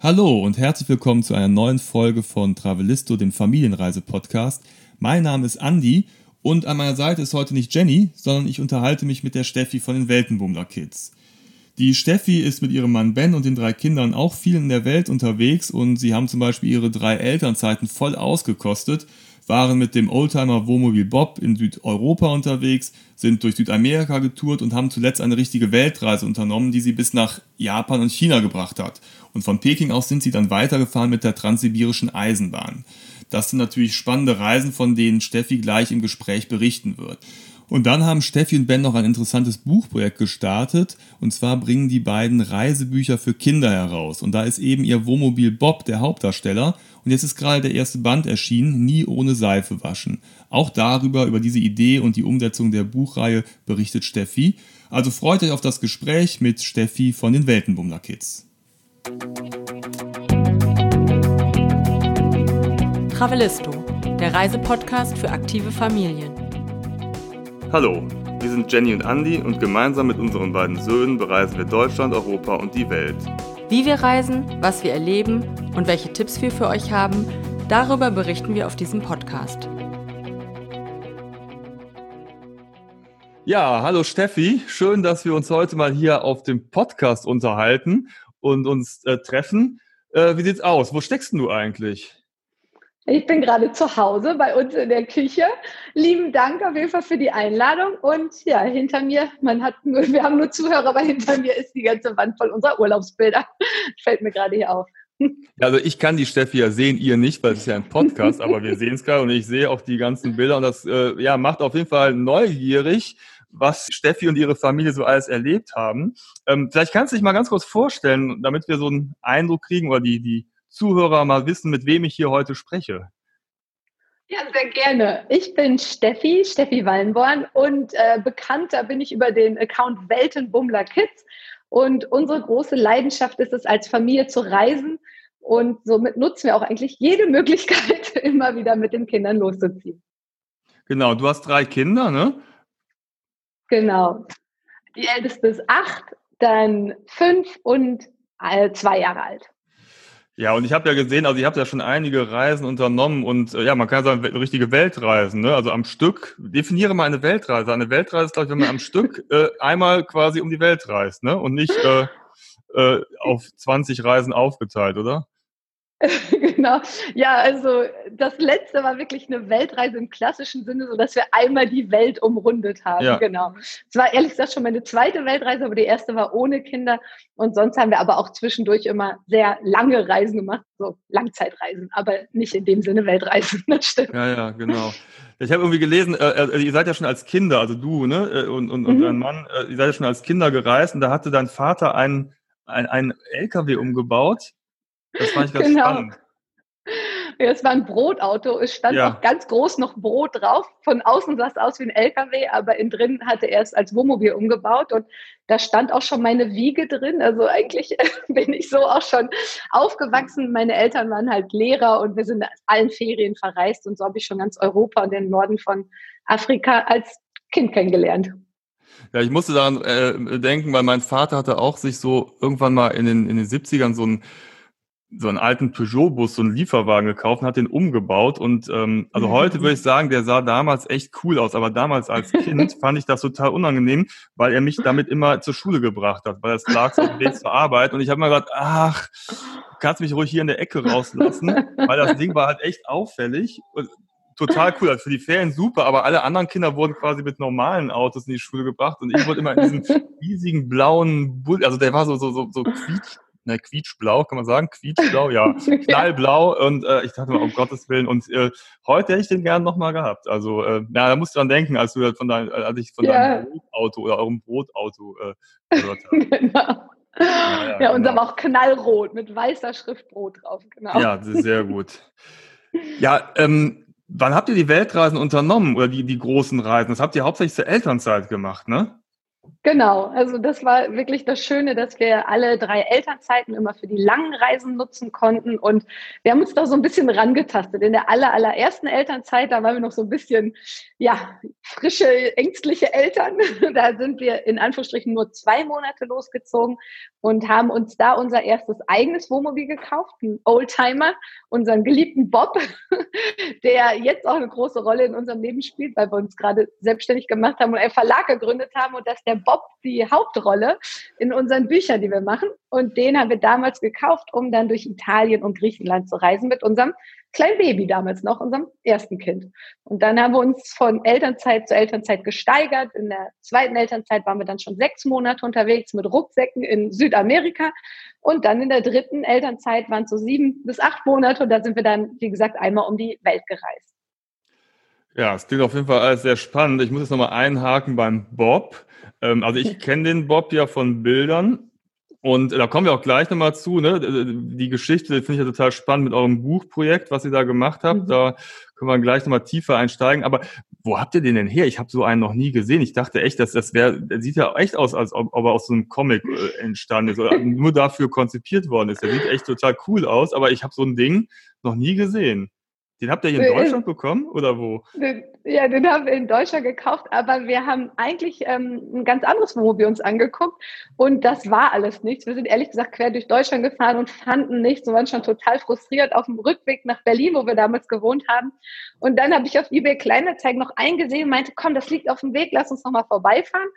Hallo und herzlich willkommen zu einer neuen Folge von Travelisto, dem Familienreise-Podcast. Mein Name ist Andi und an meiner Seite ist heute nicht Jenny, sondern ich unterhalte mich mit der Steffi von den Weltenbummler Kids. Die Steffi ist mit ihrem Mann Ben und den drei Kindern auch viel in der Welt unterwegs und sie haben zum Beispiel ihre drei Elternzeiten voll ausgekostet waren mit dem Oldtimer Wohnmobil Bob in Südeuropa unterwegs, sind durch Südamerika getourt und haben zuletzt eine richtige Weltreise unternommen, die sie bis nach Japan und China gebracht hat. Und von Peking aus sind sie dann weitergefahren mit der transsibirischen Eisenbahn. Das sind natürlich spannende Reisen, von denen Steffi gleich im Gespräch berichten wird. Und dann haben Steffi und Ben noch ein interessantes Buchprojekt gestartet. Und zwar bringen die beiden Reisebücher für Kinder heraus. Und da ist eben ihr Wohnmobil Bob der Hauptdarsteller. Und jetzt ist gerade der erste Band erschienen, Nie ohne Seife waschen. Auch darüber, über diese Idee und die Umsetzung der Buchreihe berichtet Steffi. Also freut euch auf das Gespräch mit Steffi von den Weltenbummler Kids. Travelisto, der Reisepodcast für aktive Familien. Hallo, wir sind Jenny und Andy und gemeinsam mit unseren beiden Söhnen bereisen wir Deutschland, Europa und die Welt. Wie wir reisen, was wir erleben und welche Tipps wir für euch haben, darüber berichten wir auf diesem Podcast. Ja, hallo Steffi, schön, dass wir uns heute mal hier auf dem Podcast unterhalten und uns äh, treffen. Äh, wie sieht's aus? Wo steckst du eigentlich? Ich bin gerade zu Hause bei uns in der Küche. Lieben Dank auf jeden Fall für die Einladung. Und ja, hinter mir, man hat nur, wir haben nur Zuhörer, aber hinter mir ist die ganze Wand voll unserer Urlaubsbilder. Fällt mir gerade hier auf. Also ich kann die Steffi ja sehen, ihr nicht, weil es ist ja ein Podcast, aber wir sehen es gerade und ich sehe auch die ganzen Bilder und das äh, ja, macht auf jeden Fall neugierig, was Steffi und ihre Familie so alles erlebt haben. Ähm, vielleicht kannst du dich mal ganz kurz vorstellen, damit wir so einen Eindruck kriegen oder die, die Zuhörer mal wissen, mit wem ich hier heute spreche? Ja, sehr gerne. Ich bin Steffi, Steffi Wallenborn und äh, bekannter bin ich über den Account Weltenbummler Kids. Und unsere große Leidenschaft ist es, als Familie zu reisen. Und somit nutzen wir auch eigentlich jede Möglichkeit, immer wieder mit den Kindern loszuziehen. Genau, du hast drei Kinder, ne? Genau. Die älteste ist acht, dann fünf und äh, zwei Jahre alt. Ja, und ich habe ja gesehen, also ihr habt ja schon einige Reisen unternommen und äh, ja, man kann sagen, richtige Weltreisen, ne? Also am Stück, definiere mal eine Weltreise. Eine Weltreise ist, glaube ich, wenn man am Stück äh, einmal quasi um die Welt reist, ne? Und nicht äh, äh, auf 20 Reisen aufgeteilt, oder? genau. Ja, also das letzte war wirklich eine Weltreise im klassischen Sinne, so dass wir einmal die Welt umrundet haben. Ja. Genau. Es war ehrlich gesagt schon meine zweite Weltreise, aber die erste war ohne Kinder. Und sonst haben wir aber auch zwischendurch immer sehr lange Reisen gemacht, so Langzeitreisen, aber nicht in dem Sinne Weltreisen. Das stimmt. Ja, ja, genau. Ich habe irgendwie gelesen, äh, äh, ihr seid ja schon als Kinder, also du ne, äh, und, und, und mhm. dein Mann, äh, ihr seid ja schon als Kinder gereist und da hatte dein Vater einen, einen, einen LKW umgebaut das fand ich ganz genau. spannend. Ja, es war ein Brotauto. Es stand ja. auch ganz groß noch Brot drauf. Von außen sah es aus wie ein LKW, aber innen drin hatte er es als Wohnmobil umgebaut und da stand auch schon meine Wiege drin. Also eigentlich bin ich so auch schon aufgewachsen. Meine Eltern waren halt Lehrer und wir sind allen Ferien verreist und so habe ich schon ganz Europa und den Norden von Afrika als Kind kennengelernt. Ja, ich musste daran äh, denken, weil mein Vater hatte auch sich so irgendwann mal in den, in den 70ern so ein so einen alten Peugeot-Bus, so einen Lieferwagen gekauft und hat den umgebaut. Und ähm, also heute würde ich sagen, der sah damals echt cool aus, aber damals als Kind fand ich das total unangenehm, weil er mich damit immer zur Schule gebracht hat, weil es lag so Weg zur Arbeit. Und ich habe mir gedacht, ach, kannst mich ruhig hier in der Ecke rauslassen, weil das Ding war halt echt auffällig. Und total cool. Also für die Ferien super, aber alle anderen Kinder wurden quasi mit normalen Autos in die Schule gebracht und ich wurde immer in diesem riesigen blauen Bull, also der war so so so, so quietsch ne, quietschblau, kann man sagen, quietschblau, ja, knallblau und äh, ich dachte mal, um Gottes Willen und äh, heute hätte ich den gern nochmal gehabt. Also, äh, na, da musst du dran denken, als du von dein, als ich von ja. deinem Brotauto oder eurem Brotauto äh, gehört habe. genau. Ja, ja, ja und genau. aber auch knallrot mit weißer Schrift Brot drauf, genau. Ja, sehr gut. Ja, ähm, wann habt ihr die Weltreisen unternommen oder die, die großen Reisen? Das habt ihr hauptsächlich zur Elternzeit gemacht, ne? Genau, also das war wirklich das Schöne, dass wir alle drei Elternzeiten immer für die langen Reisen nutzen konnten und wir haben uns da so ein bisschen rangetastet. In der aller, allerersten Elternzeit, da waren wir noch so ein bisschen, ja, frische, ängstliche Eltern. Da sind wir in Anführungsstrichen nur zwei Monate losgezogen und haben uns da unser erstes eigenes Wohnmobil gekauft, einen Oldtimer, unseren geliebten Bob, der jetzt auch eine große Rolle in unserem Leben spielt, weil wir uns gerade selbstständig gemacht haben und einen Verlag gegründet haben und dass der Bob die Hauptrolle in unseren Büchern, die wir machen. Und den haben wir damals gekauft, um dann durch Italien und Griechenland zu reisen mit unserem kleinen Baby damals noch, unserem ersten Kind. Und dann haben wir uns von Elternzeit zu Elternzeit gesteigert. In der zweiten Elternzeit waren wir dann schon sechs Monate unterwegs mit Rucksäcken in Südamerika. Und dann in der dritten Elternzeit waren es so sieben bis acht Monate. Und da sind wir dann, wie gesagt, einmal um die Welt gereist. Ja, es klingt auf jeden Fall alles sehr spannend. Ich muss jetzt nochmal einhaken beim Bob. Ähm, also ich kenne den Bob ja von Bildern und da kommen wir auch gleich nochmal zu. Ne? Die Geschichte finde ich ja total spannend mit eurem Buchprojekt, was ihr da gemacht habt. Mhm. Da können wir gleich nochmal tiefer einsteigen. Aber wo habt ihr den denn her? Ich habe so einen noch nie gesehen. Ich dachte echt, dass das wäre, der sieht ja echt aus, als ob, ob er aus so einem Comic äh, entstanden ist oder nur dafür konzipiert worden ist. Der sieht echt total cool aus, aber ich habe so ein Ding noch nie gesehen. Den habt ihr hier in Deutschland bekommen oder wo? Den, ja, den haben wir in Deutschland gekauft, aber wir haben eigentlich ähm, ein ganz anderes Wohnmobil uns angeguckt und das war alles nichts. Wir sind ehrlich gesagt quer durch Deutschland gefahren und fanden nichts und waren schon total frustriert auf dem Rückweg nach Berlin, wo wir damals gewohnt haben. Und dann habe ich auf eBay Kleinanzeigen noch eingesehen und meinte, komm, das liegt auf dem Weg, lass uns noch mal vorbeifahren.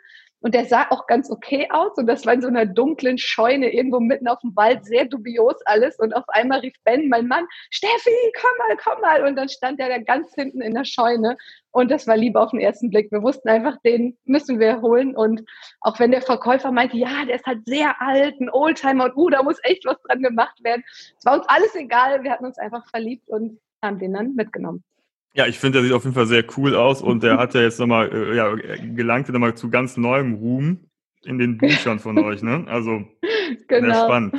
Und der sah auch ganz okay aus. Und das war in so einer dunklen Scheune irgendwo mitten auf dem Wald, sehr dubios alles. Und auf einmal rief Ben, mein Mann, Steffi, komm mal, komm mal. Und dann stand er da ganz hinten in der Scheune. Und das war Liebe auf den ersten Blick. Wir wussten einfach, den müssen wir holen. Und auch wenn der Verkäufer meinte, ja, der ist halt sehr alt, ein Oldtimer und uh, da muss echt was dran gemacht werden. Es war uns alles egal. Wir hatten uns einfach verliebt und haben den dann mitgenommen. Ja, ich finde, der sieht auf jeden Fall sehr cool aus und der hat ja jetzt nochmal, äh, ja, gelangt ja nochmal zu ganz neuem Ruhm in den Büchern von euch, ne? Also, genau. sehr spannend.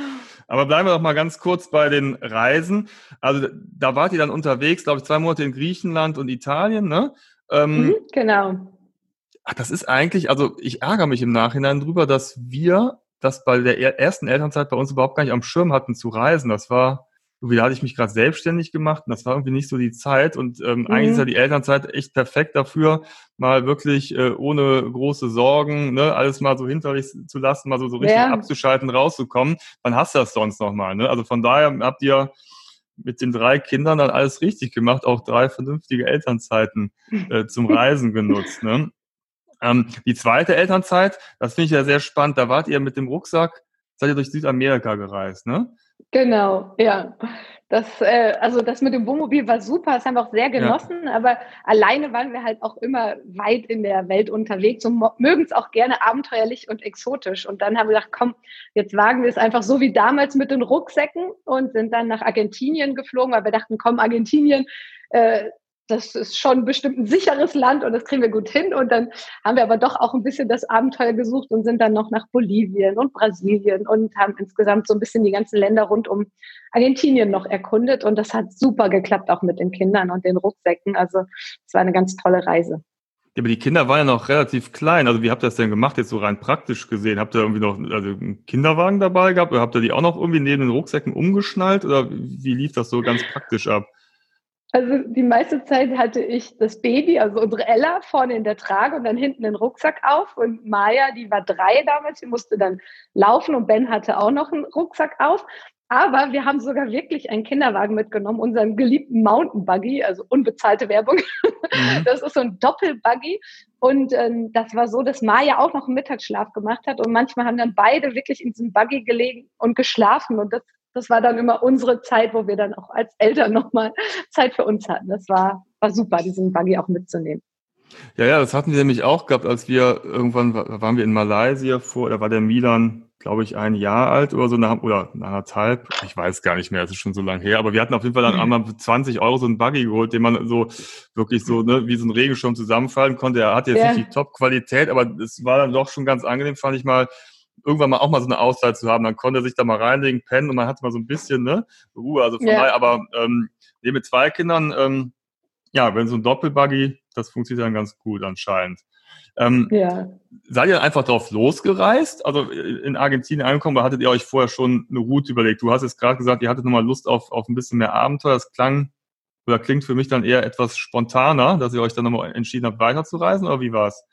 Aber bleiben wir doch mal ganz kurz bei den Reisen. Also, da wart ihr dann unterwegs, glaube ich, zwei Monate in Griechenland und Italien, ne? Ähm, mhm, genau. Ach, das ist eigentlich, also ich ärgere mich im Nachhinein drüber, dass wir das bei der ersten Elternzeit bei uns überhaupt gar nicht am Schirm hatten zu reisen. Das war, irgendwie hatte ich mich gerade selbstständig gemacht und das war irgendwie nicht so die Zeit. Und ähm, mhm. eigentlich ist ja die Elternzeit echt perfekt dafür, mal wirklich äh, ohne große Sorgen, ne, alles mal so hinter sich zu lassen, mal so, so richtig ja. abzuschalten, rauszukommen. Wann hast du das sonst nochmal? Ne? Also von daher habt ihr mit den drei Kindern dann alles richtig gemacht, auch drei vernünftige Elternzeiten äh, zum Reisen genutzt. Ne? Ähm, die zweite Elternzeit, das finde ich ja sehr spannend, da wart ihr mit dem Rucksack, seid ihr durch Südamerika gereist, ne? Genau, ja. Das, äh, also das mit dem Wohnmobil war super, das haben wir auch sehr genossen, ja. aber alleine waren wir halt auch immer weit in der Welt unterwegs und mögen es auch gerne abenteuerlich und exotisch. Und dann haben wir gedacht, komm, jetzt wagen wir es einfach so wie damals mit den Rucksäcken und sind dann nach Argentinien geflogen, weil wir dachten, komm, Argentinien, äh, das ist schon bestimmt ein sicheres Land und das kriegen wir gut hin. Und dann haben wir aber doch auch ein bisschen das Abenteuer gesucht und sind dann noch nach Bolivien und Brasilien und haben insgesamt so ein bisschen die ganzen Länder rund um Argentinien noch erkundet. Und das hat super geklappt, auch mit den Kindern und den Rucksäcken. Also es war eine ganz tolle Reise. Ja, aber die Kinder waren ja noch relativ klein. Also wie habt ihr das denn gemacht, jetzt so rein praktisch gesehen? Habt ihr irgendwie noch also einen Kinderwagen dabei gehabt oder habt ihr die auch noch irgendwie neben den Rucksäcken umgeschnallt oder wie lief das so ganz praktisch ab? Also die meiste Zeit hatte ich das Baby, also unsere Ella, vorne in der Trage und dann hinten den Rucksack auf. Und Maya, die war drei damals, die musste dann laufen und Ben hatte auch noch einen Rucksack auf. Aber wir haben sogar wirklich einen Kinderwagen mitgenommen, unseren geliebten Mountain Buggy, also unbezahlte Werbung. Mhm. Das ist so ein Doppelbuggy. Und ähm, das war so, dass Maya auch noch einen Mittagsschlaf gemacht hat. Und manchmal haben dann beide wirklich in diesem Buggy gelegen und geschlafen. Und das das war dann immer unsere Zeit, wo wir dann auch als Eltern nochmal Zeit für uns hatten. Das war, war super, diesen Buggy auch mitzunehmen. Ja, ja, das hatten wir nämlich auch gehabt, als wir irgendwann waren wir in Malaysia vor, da war der Milan, glaube ich, ein Jahr alt oder so, nach, oder anderthalb, ich weiß gar nicht mehr, das ist schon so lange her, aber wir hatten auf jeden Fall dann einmal für 20 Euro so einen Buggy geholt, den man so wirklich so, ne, wie so ein Regenschirm zusammenfallen konnte. Er hat jetzt ja. nicht die Top-Qualität, aber es war dann doch schon ganz angenehm, fand ich mal, irgendwann mal auch mal so eine Auszeit zu haben. Dann konnte er sich da mal reinlegen, pennen und man hat mal so ein bisschen ne, Ruhe. Also von ja. daher, aber ähm, nee, mit zwei Kindern, ähm, ja, wenn so ein Doppelbuggy, das funktioniert dann ganz gut anscheinend. Ähm, ja. Seid ihr einfach drauf losgereist? Also in Argentinien angekommen, hattet ihr euch vorher schon eine Route überlegt? Du hast jetzt gerade gesagt, ihr hattet nochmal Lust auf, auf ein bisschen mehr Abenteuer. Das klang oder klingt für mich dann eher etwas spontaner, dass ihr euch dann nochmal entschieden habt, weiterzureisen, oder wie war's?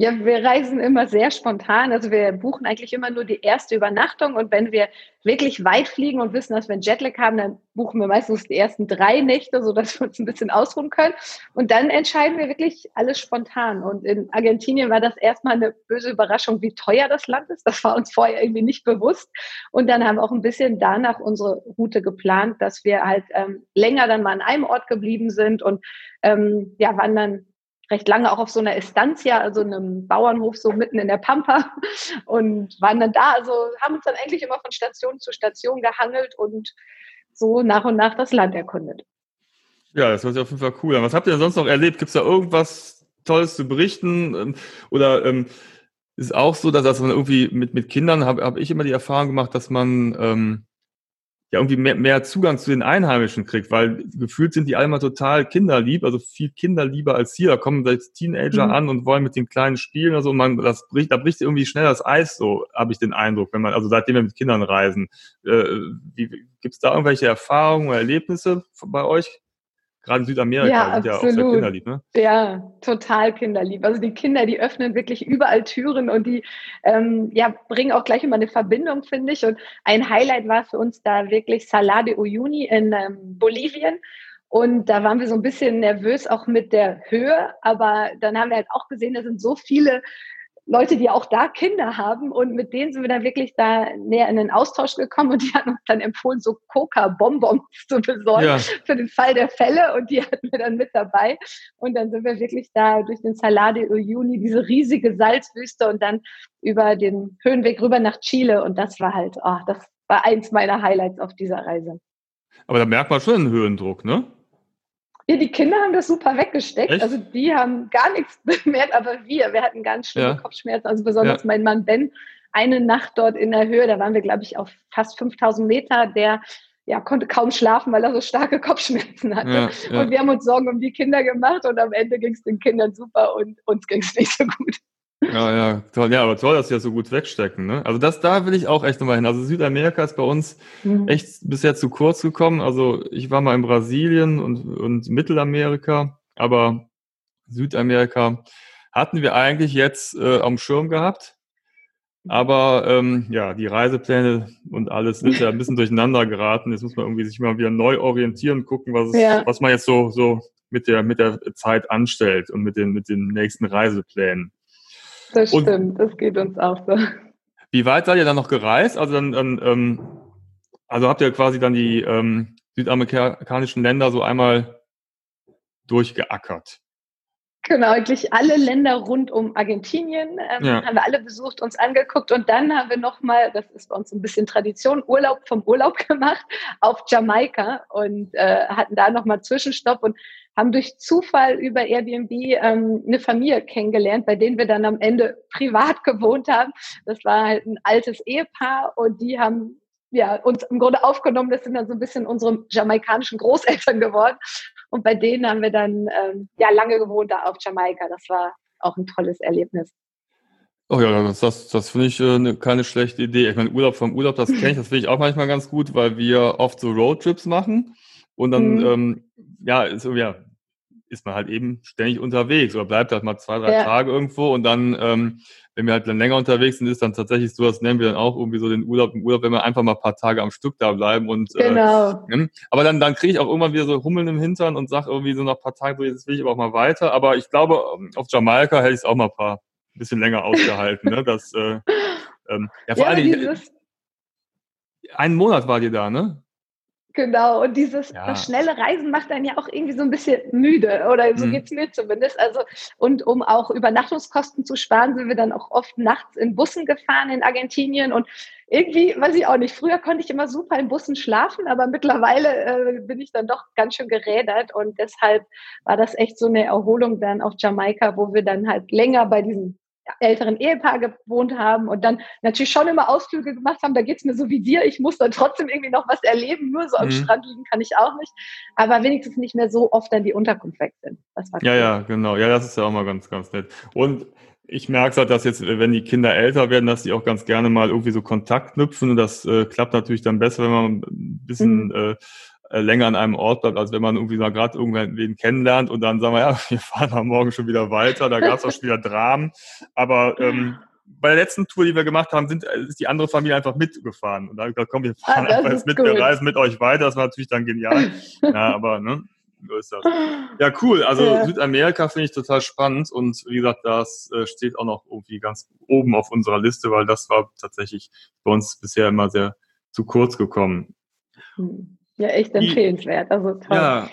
Ja, wir reisen immer sehr spontan. Also wir buchen eigentlich immer nur die erste Übernachtung und wenn wir wirklich weit fliegen und wissen, dass wir einen Jetlag haben, dann buchen wir meistens die ersten drei Nächte, sodass wir uns ein bisschen ausruhen können. Und dann entscheiden wir wirklich alles spontan. Und in Argentinien war das erstmal eine böse Überraschung, wie teuer das Land ist. Das war uns vorher irgendwie nicht bewusst. Und dann haben wir auch ein bisschen danach unsere Route geplant, dass wir halt ähm, länger dann mal an einem Ort geblieben sind und ähm, ja, waren dann recht lange auch auf so einer Estancia, also einem Bauernhof so mitten in der Pampa und waren dann da. Also haben uns dann eigentlich immer von Station zu Station gehangelt und so nach und nach das Land erkundet. Ja, das war auf jeden Fall cool. Was habt ihr denn sonst noch erlebt? Gibt es da irgendwas Tolles zu berichten? Ähm, oder ähm, ist auch so, dass, dass man irgendwie mit, mit Kindern, habe hab ich immer die Erfahrung gemacht, dass man ähm, ja irgendwie mehr, mehr Zugang zu den Einheimischen kriegt, weil gefühlt sind die alle mal total kinderlieb, also viel kinderlieber als hier. Da kommen jetzt Teenager mhm. an und wollen mit den Kleinen spielen oder so. Man, das bricht, da bricht irgendwie schnell das Eis, so habe ich den Eindruck, wenn man, also seitdem wir mit Kindern reisen. Äh, wie, Gibt es da irgendwelche Erfahrungen oder Erlebnisse bei euch? Gerade in Südamerika ja, sind ja auch sehr kinderlieb, ne? Ja, total kinderlieb. Also die Kinder, die öffnen wirklich überall Türen und die ähm, ja, bringen auch gleich immer eine Verbindung, finde ich. Und ein Highlight war für uns da wirklich Salade Uyuni in ähm, Bolivien. Und da waren wir so ein bisschen nervös auch mit der Höhe, aber dann haben wir halt auch gesehen, da sind so viele Leute, die auch da Kinder haben und mit denen sind wir dann wirklich da näher in den Austausch gekommen und die haben uns dann empfohlen, so Coca-Bonbons zu besorgen ja. für den Fall der Fälle und die hatten wir dann mit dabei und dann sind wir wirklich da durch den Salade Uyuni, diese riesige Salzwüste und dann über den Höhenweg rüber nach Chile und das war halt, oh, das war eins meiner Highlights auf dieser Reise. Aber da merkt man schon einen Höhendruck, ne? Ja, die Kinder haben das super weggesteckt. Echt? Also die haben gar nichts bemerkt, aber wir, wir hatten ganz schlimme ja. Kopfschmerzen. Also besonders ja. mein Mann Ben, eine Nacht dort in der Höhe, da waren wir, glaube ich, auf fast 5000 Meter, der ja, konnte kaum schlafen, weil er so starke Kopfschmerzen hatte. Ja. Und wir haben uns Sorgen um die Kinder gemacht und am Ende ging es den Kindern super und uns ging es nicht so gut. Ja, ja, toll. Ja, aber toll, dass sie ja so gut wegstecken. Ne? Also das, da will ich auch echt nochmal hin. Also Südamerika ist bei uns mhm. echt bisher zu kurz gekommen. Also ich war mal in Brasilien und, und Mittelamerika, aber Südamerika hatten wir eigentlich jetzt äh, am Schirm gehabt. Aber ähm, ja, die Reisepläne und alles sind ja ein bisschen durcheinander geraten. Jetzt muss man irgendwie sich mal wieder neu orientieren, gucken, was, es, ja. was man jetzt so, so mit der, mit der Zeit anstellt und mit den, mit den nächsten Reiseplänen. Das und stimmt, das geht uns auch so. Wie weit seid ihr dann noch gereist? Also dann, dann ähm, also habt ihr quasi dann die ähm, südamerikanischen Länder so einmal durchgeackert? Genau, eigentlich alle Länder rund um Argentinien ähm, ja. haben wir alle besucht, uns angeguckt und dann haben wir nochmal, das ist bei uns ein bisschen Tradition, Urlaub vom Urlaub gemacht auf Jamaika und äh, hatten da nochmal Zwischenstopp und haben durch Zufall über Airbnb ähm, eine Familie kennengelernt, bei denen wir dann am Ende privat gewohnt haben. Das war halt ein altes Ehepaar und die haben ja, uns im Grunde aufgenommen. Das sind dann so ein bisschen unsere jamaikanischen Großeltern geworden. Und bei denen haben wir dann ähm, ja lange gewohnt da auf Jamaika. Das war auch ein tolles Erlebnis. Oh ja, das, das, das finde ich äh, ne, keine schlechte Idee. Ich meine, Urlaub vom Urlaub, das kenne ich, das finde ich auch manchmal ganz gut, weil wir oft so Roadtrips machen. Und dann, mhm. ähm, ja, so, ja, ist man halt eben ständig unterwegs oder bleibt halt mal zwei, drei ja. Tage irgendwo und dann, ähm, wenn wir halt dann länger unterwegs sind, ist dann tatsächlich so, das nennen wir dann auch irgendwie so den Urlaub im Urlaub, wenn wir einfach mal ein paar Tage am Stück da bleiben und äh, genau. Äh, aber dann, dann kriege ich auch irgendwann wieder so Hummeln im Hintern und sage irgendwie so nach ein paar Tagen, so jetzt will ich aber auch mal weiter. Aber ich glaube, ähm, auf Jamaika hätte ich es auch mal ein paar ein bisschen länger ausgehalten. ne? Das, äh, ähm, ja, vor ja, allem, einen Monat war die da, ne? Genau, und dieses ja. schnelle Reisen macht dann ja auch irgendwie so ein bisschen müde, oder so mhm. geht es mir zumindest. Also, und um auch Übernachtungskosten zu sparen, sind wir dann auch oft nachts in Bussen gefahren in Argentinien. Und irgendwie, weiß ich auch nicht, früher konnte ich immer super in Bussen schlafen, aber mittlerweile äh, bin ich dann doch ganz schön gerädert. Und deshalb war das echt so eine Erholung dann auf Jamaika, wo wir dann halt länger bei diesen älteren Ehepaar gewohnt haben und dann natürlich schon immer Ausflüge gemacht haben. Da geht es mir so wie dir. Ich muss dann trotzdem irgendwie noch was erleben. Nur so am mhm. Strand liegen kann ich auch nicht. Aber wenigstens nicht mehr so oft dann die Unterkunft weg sind. ja, cool. ja, genau. Ja, das ist ja auch mal ganz, ganz nett. Und ich merke halt, dass jetzt, wenn die Kinder älter werden, dass die auch ganz gerne mal irgendwie so Kontakt knüpfen. Und das äh, klappt natürlich dann besser, wenn man ein bisschen mhm. äh, länger an einem Ort bleibt, als wenn man irgendwie mal gerade irgendwen kennenlernt und dann sagen wir, ja, wir fahren am Morgen schon wieder weiter, da gab es auch schon wieder Dramen. Aber ähm, bei der letzten Tour, die wir gemacht haben, sind, äh, ist die andere Familie einfach mitgefahren. Und da habe ich gesagt, komm, wir ah, fahren ah, einfach jetzt mit, gut. wir reisen mit euch weiter. Das war natürlich dann genial. ja, aber ne, so ist das. Ja, cool. Also ja. Südamerika finde ich total spannend und wie gesagt, das äh, steht auch noch irgendwie ganz oben auf unserer Liste, weil das war tatsächlich bei uns bisher immer sehr zu kurz gekommen. Hm. Ja, echt empfehlenswert. Also toll. Ja,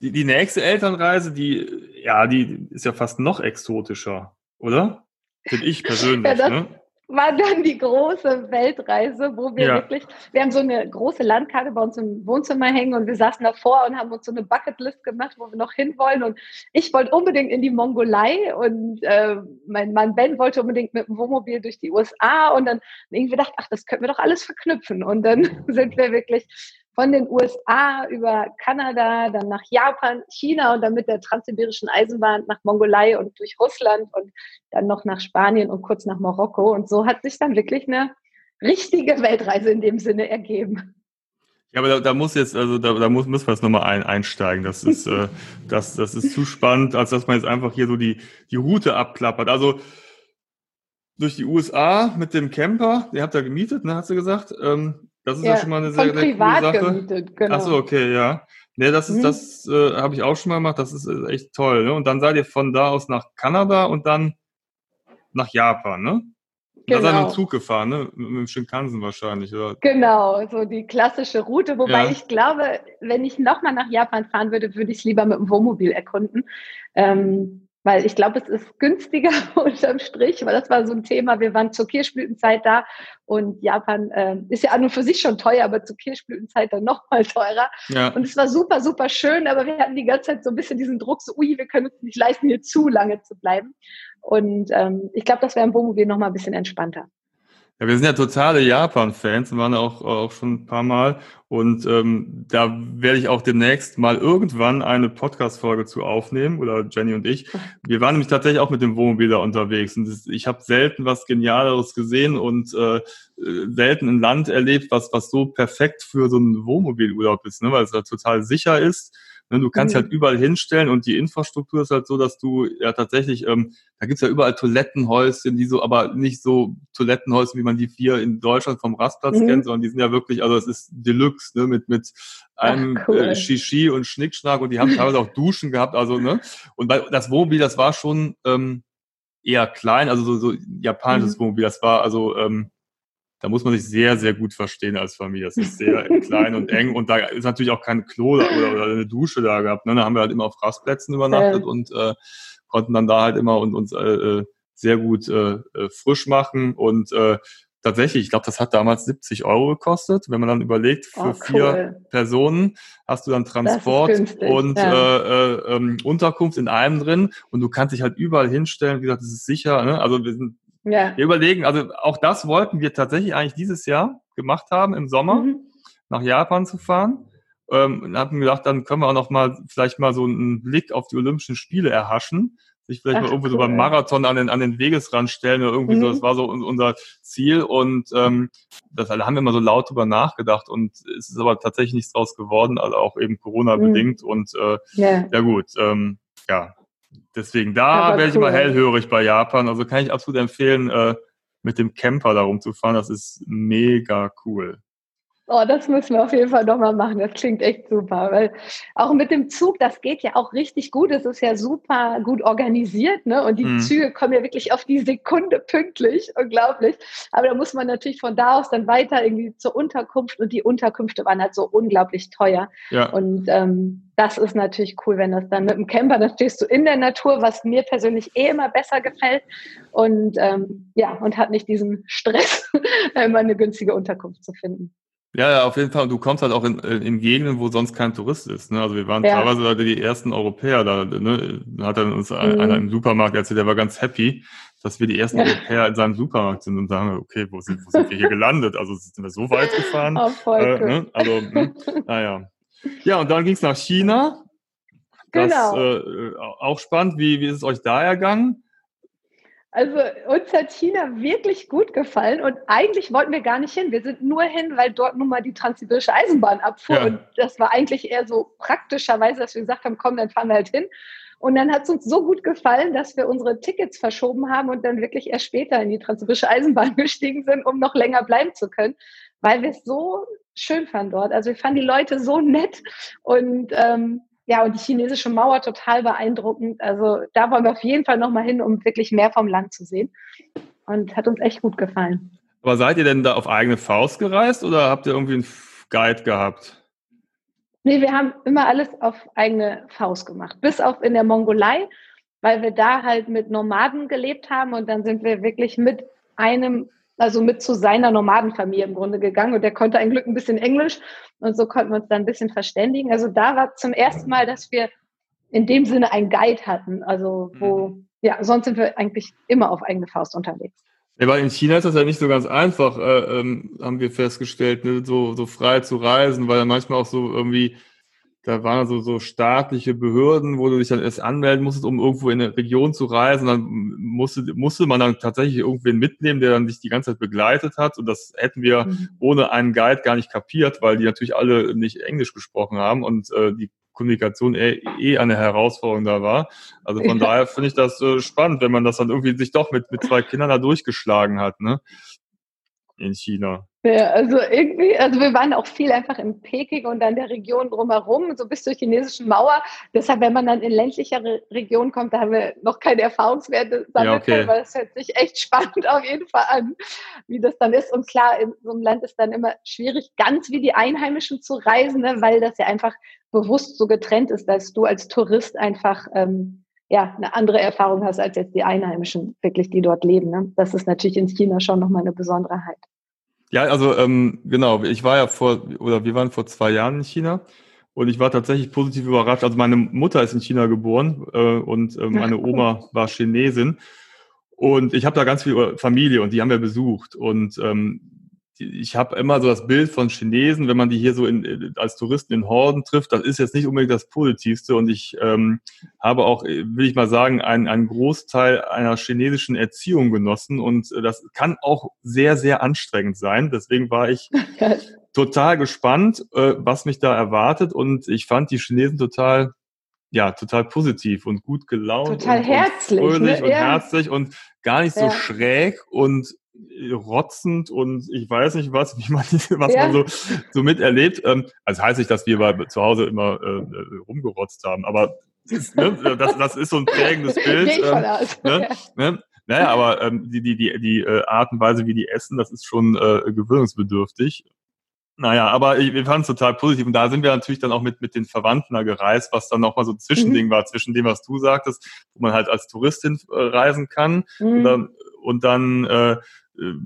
die, die nächste Elternreise, die, ja, die ist ja fast noch exotischer, oder? Finde ich persönlich. ja, ne? war dann die große Weltreise, wo wir ja. wirklich, wir haben so eine große Landkarte bei uns im Wohnzimmer hängen und wir saßen davor und haben uns so eine Bucketlist gemacht, wo wir noch hinwollen. Und ich wollte unbedingt in die Mongolei und äh, mein Mann Ben wollte unbedingt mit dem Wohnmobil durch die USA und dann irgendwie gedacht, ach, das könnten wir doch alles verknüpfen. Und dann sind wir wirklich von den USA über Kanada, dann nach Japan, China und dann mit der transsibirischen Eisenbahn nach Mongolei und durch Russland und dann noch nach Spanien und kurz nach Marokko. Und so hat sich dann wirklich eine richtige Weltreise in dem Sinne ergeben. Ja, aber da, da muss jetzt, also da, da muss, müssen wir jetzt nochmal ein, einsteigen. Das ist, äh, das, das ist zu spannend, als dass man jetzt einfach hier so die, die Route abklappert. Also durch die USA mit dem Camper, ihr habt da gemietet, ne, hast du gesagt. Ähm, das ist ja, ja schon mal eine sehr, sehr coole Sache. Gemietet, genau. Achso, okay, ja. Nee, das ist, mhm. das äh, habe ich auch schon mal gemacht. Das ist echt toll. Ne? Und dann seid ihr von da aus nach Kanada und dann nach Japan, ne? Genau. Da seid ihr mit dem genau. Zug gefahren, ne? Mit, mit dem Shinkansen wahrscheinlich, oder? Genau, so die klassische Route. Wobei ja. ich glaube, wenn ich nochmal nach Japan fahren würde, würde ich es lieber mit dem Wohnmobil erkunden. Ähm, weil ich glaube, es ist günstiger unterm Strich, weil das war so ein Thema. Wir waren zur Kirschblütenzeit da und Japan äh, ist ja an und für sich schon teuer, aber zur Kirschblütenzeit dann noch mal teurer. Ja. Und es war super, super schön, aber wir hatten die ganze Zeit so ein bisschen diesen Druck, so, ui, wir können uns nicht leisten, hier zu lange zu bleiben. Und ähm, ich glaube, das wäre im Wohnmobil noch mal ein bisschen entspannter. Ja, wir sind ja totale Japan-Fans und waren auch, auch schon ein paar Mal. Und ähm, da werde ich auch demnächst mal irgendwann eine Podcast-Folge zu aufnehmen, oder Jenny und ich. Wir waren nämlich tatsächlich auch mit dem Wohnmobil da unterwegs. Und das, ich habe selten was Genialeres gesehen und äh, selten ein Land erlebt, was, was so perfekt für so einen Wohnmobilurlaub ist, ne? weil es da total sicher ist du kannst mhm. halt überall hinstellen und die Infrastruktur ist halt so, dass du ja tatsächlich, ähm, da gibt's ja überall Toilettenhäuschen, die so, aber nicht so Toilettenhäuschen, wie man die vier in Deutschland vom Rastplatz mhm. kennt, sondern die sind ja wirklich, also es ist Deluxe, ne, mit, mit einem Ach, cool. äh, Shishi und Schnickschnack und die haben teilweise auch Duschen gehabt, also, ne, und bei, das Wohnmobil, das war schon, ähm, eher klein, also so, so japanisches mhm. Wohnmobil, das war also, ähm, da muss man sich sehr, sehr gut verstehen als Familie. Das ist sehr klein und eng und da ist natürlich auch kein Klo oder, oder eine Dusche da gehabt. Ne? Da haben wir halt immer auf Rastplätzen übernachtet ja. und äh, konnten dann da halt immer und uns äh, äh sehr gut äh, äh, frisch machen und äh, tatsächlich, ich glaube, das hat damals 70 Euro gekostet. Wenn man dann überlegt, für oh, cool. vier Personen hast du dann Transport und ja. äh, äh, ähm, Unterkunft in einem drin und du kannst dich halt überall hinstellen. Wie gesagt, das ist sicher. Ne? Also wir sind ja. Wir überlegen, also auch das wollten wir tatsächlich eigentlich dieses Jahr gemacht haben, im Sommer mhm. nach Japan zu fahren. Ähm, und haben gedacht, dann können wir auch noch mal vielleicht mal so einen Blick auf die Olympischen Spiele erhaschen, sich vielleicht Ach, mal irgendwo cool. so beim Marathon an den, an den Wegesrand stellen oder irgendwie mhm. so. Das war so unser Ziel und ähm, das da haben wir immer so laut drüber nachgedacht und es ist aber tatsächlich nichts draus geworden, also auch eben Corona mhm. bedingt und äh, yeah. ja gut, ähm, ja, Deswegen, da werde ich cool. immer hellhörig bei Japan. Also kann ich absolut empfehlen, äh, mit dem Camper da rumzufahren. Das ist mega cool. Oh, das müssen wir auf jeden Fall nochmal machen. Das klingt echt super. Weil auch mit dem Zug, das geht ja auch richtig gut. Es ist ja super gut organisiert, ne? Und die hm. Züge kommen ja wirklich auf die Sekunde pünktlich. Unglaublich. Aber da muss man natürlich von da aus dann weiter irgendwie zur Unterkunft und die Unterkünfte waren halt so unglaublich teuer. Ja. Und ähm, das ist natürlich cool, wenn das dann mit dem Camper, dann stehst du in der Natur, was mir persönlich eh immer besser gefällt. Und ähm, ja, und hat nicht diesen Stress, immer eine günstige Unterkunft zu finden. Ja, ja, auf jeden Fall. Und du kommst halt auch in, in Gegenden, wo sonst kein Tourist ist. Ne? Also wir waren ja. teilweise die ersten Europäer da. Ne? Hat dann uns mhm. einer im Supermarkt erzählt, der war ganz happy, dass wir die ersten ja. Europäer in seinem Supermarkt sind und sagen, okay, wo sind, wo sind wir hier gelandet? Also sind wir so weit gefahren? Oh, voll äh, ne? Also, ne? naja. Ja, und dann ging es nach China. Das genau. äh, auch spannend. Wie, wie ist es euch da ergangen? Also uns hat China wirklich gut gefallen und eigentlich wollten wir gar nicht hin. Wir sind nur hin, weil dort nun mal die transsibirische Eisenbahn abfuhr. Ja. Und das war eigentlich eher so praktischerweise, dass wir gesagt haben, komm, dann fahren wir halt hin. Und dann hat es uns so gut gefallen, dass wir unsere Tickets verschoben haben und dann wirklich erst später in die transsibirische Eisenbahn gestiegen sind, um noch länger bleiben zu können, weil wir es so schön fanden dort. Also wir fanden die Leute so nett und ähm, ja, und die chinesische Mauer total beeindruckend. Also da wollen wir auf jeden Fall nochmal hin, um wirklich mehr vom Land zu sehen. Und hat uns echt gut gefallen. Aber seid ihr denn da auf eigene Faust gereist oder habt ihr irgendwie einen Guide gehabt? Nee, wir haben immer alles auf eigene Faust gemacht. Bis auf in der Mongolei, weil wir da halt mit Nomaden gelebt haben und dann sind wir wirklich mit einem also mit zu seiner Nomadenfamilie im Grunde gegangen und der konnte ein Glück ein bisschen Englisch und so konnten wir uns dann ein bisschen verständigen. Also da war zum ersten Mal, dass wir in dem Sinne einen Guide hatten, also wo, mhm. ja, sonst sind wir eigentlich immer auf eigene Faust unterwegs. Ja, weil in China ist das ja nicht so ganz einfach, äh, ähm, haben wir festgestellt, ne, so, so frei zu reisen, weil ja manchmal auch so irgendwie da waren so, so staatliche Behörden, wo du dich dann erst anmelden musstest, um irgendwo in eine Region zu reisen. Dann musste, musste man dann tatsächlich irgendwen mitnehmen, der dann dich die ganze Zeit begleitet hat. Und das hätten wir mhm. ohne einen Guide gar nicht kapiert, weil die natürlich alle nicht Englisch gesprochen haben und äh, die Kommunikation eh, eh eine Herausforderung da war. Also von ja. daher finde ich das äh, spannend, wenn man das dann irgendwie sich doch mit, mit zwei Kindern da durchgeschlagen hat, ne? In China. Ja, also irgendwie, also wir waren auch viel einfach in Peking und dann der Region drumherum, so bis zur chinesischen Mauer. Deshalb, wenn man dann in ländlichere Regionen kommt, da haben wir noch keine Erfahrungswerte sammeln ja, okay. können, weil es hört sich echt spannend auf jeden Fall an, wie das dann ist. Und klar, in so einem Land ist dann immer schwierig, ganz wie die Einheimischen zu reisen, ne, weil das ja einfach bewusst so getrennt ist, dass du als Tourist einfach ähm, ja, eine andere Erfahrung hast als jetzt die Einheimischen, wirklich, die dort leben. Ne? Das ist natürlich in China schon nochmal eine Besonderheit. Ja, also ähm, genau, ich war ja vor, oder wir waren vor zwei Jahren in China und ich war tatsächlich positiv überrascht. Also meine Mutter ist in China geboren äh, und äh, meine Oma war Chinesin. Und ich habe da ganz viel Familie und die haben wir besucht. Und ähm, ich habe immer so das Bild von Chinesen, wenn man die hier so in, als Touristen in Horden trifft, das ist jetzt nicht unbedingt das Positivste. Und ich ähm, habe auch, will ich mal sagen, einen, einen Großteil einer chinesischen Erziehung genossen. Und das kann auch sehr, sehr anstrengend sein. Deswegen war ich total gespannt, äh, was mich da erwartet. Und ich fand die Chinesen total ja, total positiv und gut gelaunt. Total und, herzlich. Und fröhlich ne? und ja. herzlich und gar nicht so ja. schräg und rotzend und ich weiß nicht was, wie man, was ja. man so, so miterlebt. Ähm, also heißt nicht, dass wir bei, zu Hause immer äh, äh rumgerotzt haben, aber ne, das, das ist so ein prägendes Bild. Ähm, ne, ne? Naja, aber ähm, die, die, die, die äh, Art und Weise, wie die essen, das ist schon äh, gewöhnungsbedürftig. Naja, aber ich, wir fanden es total positiv. Und da sind wir natürlich dann auch mit, mit den Verwandten da gereist, was dann nochmal so ein Zwischending mhm. war zwischen dem, was du sagtest, wo man halt als Touristin äh, reisen kann mhm. und dann, und dann äh, äh,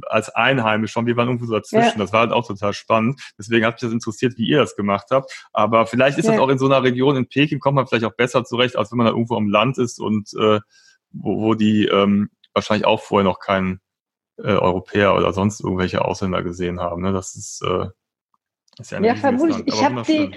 als Einheimisch schon. Wir waren irgendwo so dazwischen. Ja. Das war halt auch total spannend. Deswegen hat mich das interessiert, wie ihr das gemacht habt. Aber vielleicht ist ja. das auch in so einer Region in Peking, kommt man vielleicht auch besser zurecht, als wenn man da irgendwo am Land ist und äh, wo, wo die ähm, wahrscheinlich auch vorher noch keinen äh, Europäer oder sonst irgendwelche Ausländer gesehen haben. Ne? Das ist, äh, ist ja ein Ja, vermutlich. Ich habe die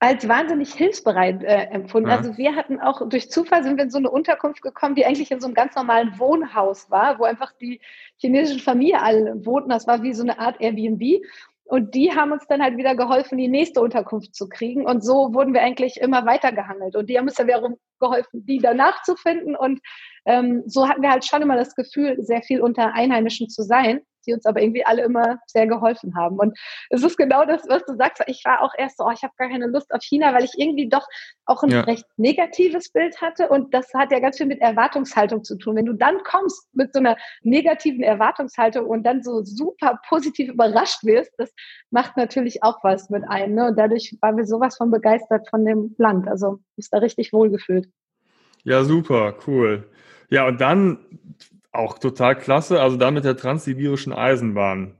als wahnsinnig hilfsbereit äh, empfunden. Ja. Also wir hatten auch durch Zufall sind wir in so eine Unterkunft gekommen, die eigentlich in so einem ganz normalen Wohnhaus war, wo einfach die chinesischen Familie alle wohnten. Das war wie so eine Art Airbnb. Und die haben uns dann halt wieder geholfen, die nächste Unterkunft zu kriegen. Und so wurden wir eigentlich immer weiter gehangelt. Und die haben uns dann wiederum geholfen, die danach zu finden. Und ähm, so hatten wir halt schon immer das Gefühl, sehr viel unter Einheimischen zu sein die uns aber irgendwie alle immer sehr geholfen haben. Und es ist genau das, was du sagst. Ich war auch erst so, oh, ich habe gar keine Lust auf China, weil ich irgendwie doch auch ein ja. recht negatives Bild hatte. Und das hat ja ganz viel mit Erwartungshaltung zu tun. Wenn du dann kommst mit so einer negativen Erwartungshaltung und dann so super positiv überrascht wirst, das macht natürlich auch was mit einem. Ne? Und dadurch waren wir sowas von begeistert von dem Land. Also ist da richtig wohlgefühlt. Ja, super, cool. Ja, und dann auch total klasse. Also da mit der transsibirischen Eisenbahn.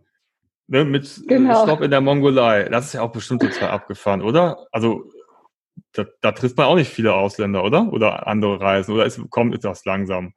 Ne, mit äh, genau. Stopp in der Mongolei. Das ist ja auch bestimmt total abgefahren, oder? Also da, da, trifft man auch nicht viele Ausländer, oder? Oder andere Reisen. Oder ist, kommt das langsam?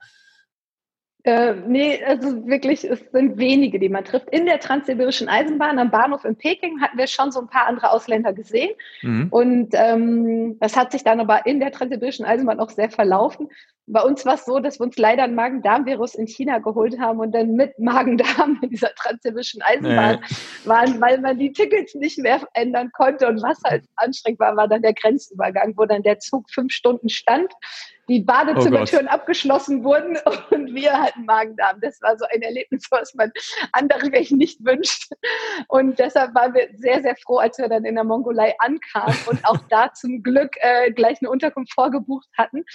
Äh, nee, also wirklich, es sind wenige, die man trifft. In der Transsibirischen Eisenbahn am Bahnhof in Peking hatten wir schon so ein paar andere Ausländer gesehen. Mhm. Und ähm, das hat sich dann aber in der Transsibirischen Eisenbahn auch sehr verlaufen. Bei uns war es so, dass wir uns leider ein Magen-Darm-Virus in China geholt haben und dann mit Magen-Darm in dieser Transsibirischen Eisenbahn nee. waren, weil man die Tickets nicht mehr ändern konnte. Und was halt anstrengend war, war dann der Grenzübergang, wo dann der Zug fünf Stunden stand die Badezimmertüren oh abgeschlossen wurden und wir hatten Magen-Darm. Das war so ein Erlebnis, was man anderen welchen nicht wünscht. Und deshalb waren wir sehr, sehr froh, als wir dann in der Mongolei ankamen und auch da zum Glück äh, gleich eine Unterkunft vorgebucht hatten.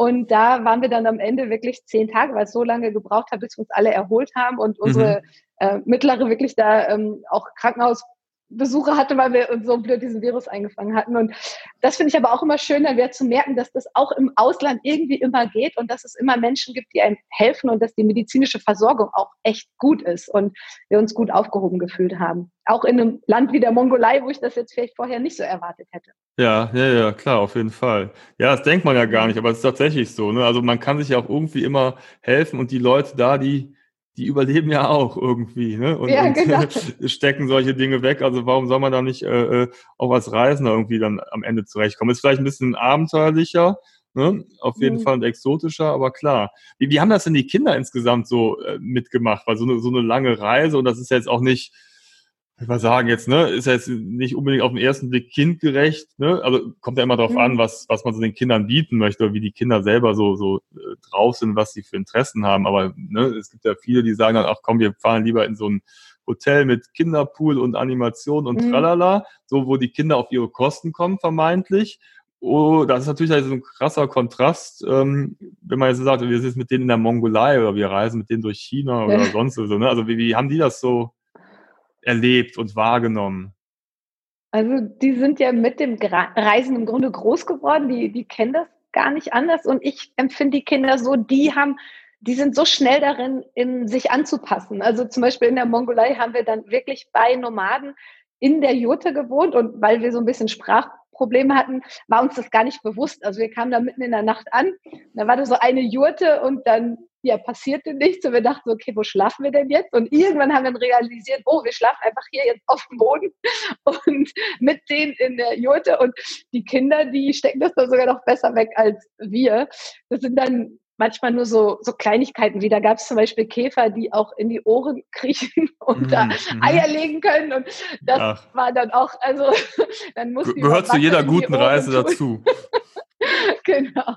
Und da waren wir dann am Ende wirklich zehn Tage, weil es so lange gebraucht hat, bis wir uns alle erholt haben und unsere mhm. äh, mittlere wirklich da ähm, auch Krankenhaus Besuche hatte, weil wir uns so blöd diesen Virus eingefangen hatten. Und das finde ich aber auch immer schön, dann wieder zu merken, dass das auch im Ausland irgendwie immer geht und dass es immer Menschen gibt, die einem helfen und dass die medizinische Versorgung auch echt gut ist und wir uns gut aufgehoben gefühlt haben. Auch in einem Land wie der Mongolei, wo ich das jetzt vielleicht vorher nicht so erwartet hätte. Ja, ja, ja, klar, auf jeden Fall. Ja, das denkt man ja gar nicht, aber es ist tatsächlich so. Ne? Also man kann sich ja auch irgendwie immer helfen und die Leute da, die die überleben ja auch irgendwie ne? und, ja, genau. und stecken solche Dinge weg. Also warum soll man da nicht äh, äh, auch als Reisender irgendwie dann am Ende zurechtkommen? Ist vielleicht ein bisschen abenteuerlicher, ne? auf jeden mhm. Fall und exotischer, aber klar. Wie, wie haben das denn die Kinder insgesamt so äh, mitgemacht? Weil so eine, so eine lange Reise und das ist ja jetzt auch nicht ich mal sagen jetzt, ne, ist ja jetzt nicht unbedingt auf den ersten Blick kindgerecht, ne? Also kommt ja immer darauf mhm. an, was, was man so den Kindern bieten möchte oder wie die Kinder selber so, so äh, drauf sind, was sie für Interessen haben. Aber ne, es gibt ja viele, die sagen dann, ach komm, wir fahren lieber in so ein Hotel mit Kinderpool und Animation und mhm. tralala, so wo die Kinder auf ihre Kosten kommen, vermeintlich. Oh, das ist natürlich also ein krasser Kontrast, ähm, wenn man jetzt sagt, wir sind mit denen in der Mongolei oder wir reisen mit denen durch China oder sonst so. Ne? Also wie, wie haben die das so erlebt und wahrgenommen? Also die sind ja mit dem Reisen im Grunde groß geworden, die, die kennen das gar nicht anders und ich empfinde die Kinder so, die haben, die sind so schnell darin, in sich anzupassen. Also zum Beispiel in der Mongolei haben wir dann wirklich bei Nomaden in der Jurte gewohnt und weil wir so ein bisschen Sprachprobleme hatten, war uns das gar nicht bewusst. Also wir kamen da mitten in der Nacht an, da war da so eine Jurte und dann ja, passierte nichts und wir dachten, okay, wo schlafen wir denn jetzt? Und irgendwann haben wir dann realisiert, oh, wir schlafen einfach hier jetzt auf dem Boden und mit denen in der Jurte und die Kinder, die stecken das dann sogar noch besser weg als wir. Das sind dann manchmal nur so, so Kleinigkeiten wie, da gab es zum Beispiel Käfer, die auch in die Ohren kriechen und mm, da mhm. Eier legen können und das Ach. war dann auch, also dann muss Gehört zu jeder guten Reise dazu. genau.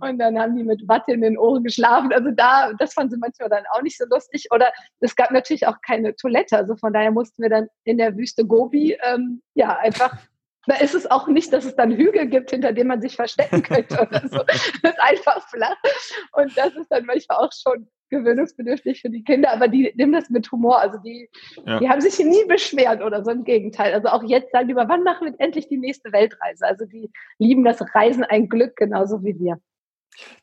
Und dann haben die mit Watte in den Ohren geschlafen. Also da, das fanden sie manchmal dann auch nicht so lustig. Oder es gab natürlich auch keine Toilette. Also von daher mussten wir dann in der Wüste Gobi, ähm, ja, einfach da ist es auch nicht, dass es dann Hügel gibt, hinter denen man sich verstecken könnte oder so. Das ist einfach flach. Und das ist dann manchmal auch schon gewöhnungsbedürftig für die Kinder, aber die nehmen das mit Humor. Also die, ja. die haben sich nie beschwert oder so im Gegenteil. Also auch jetzt sagen die über, wann machen wir endlich die nächste Weltreise? Also die lieben das Reisen ein Glück genauso wie wir.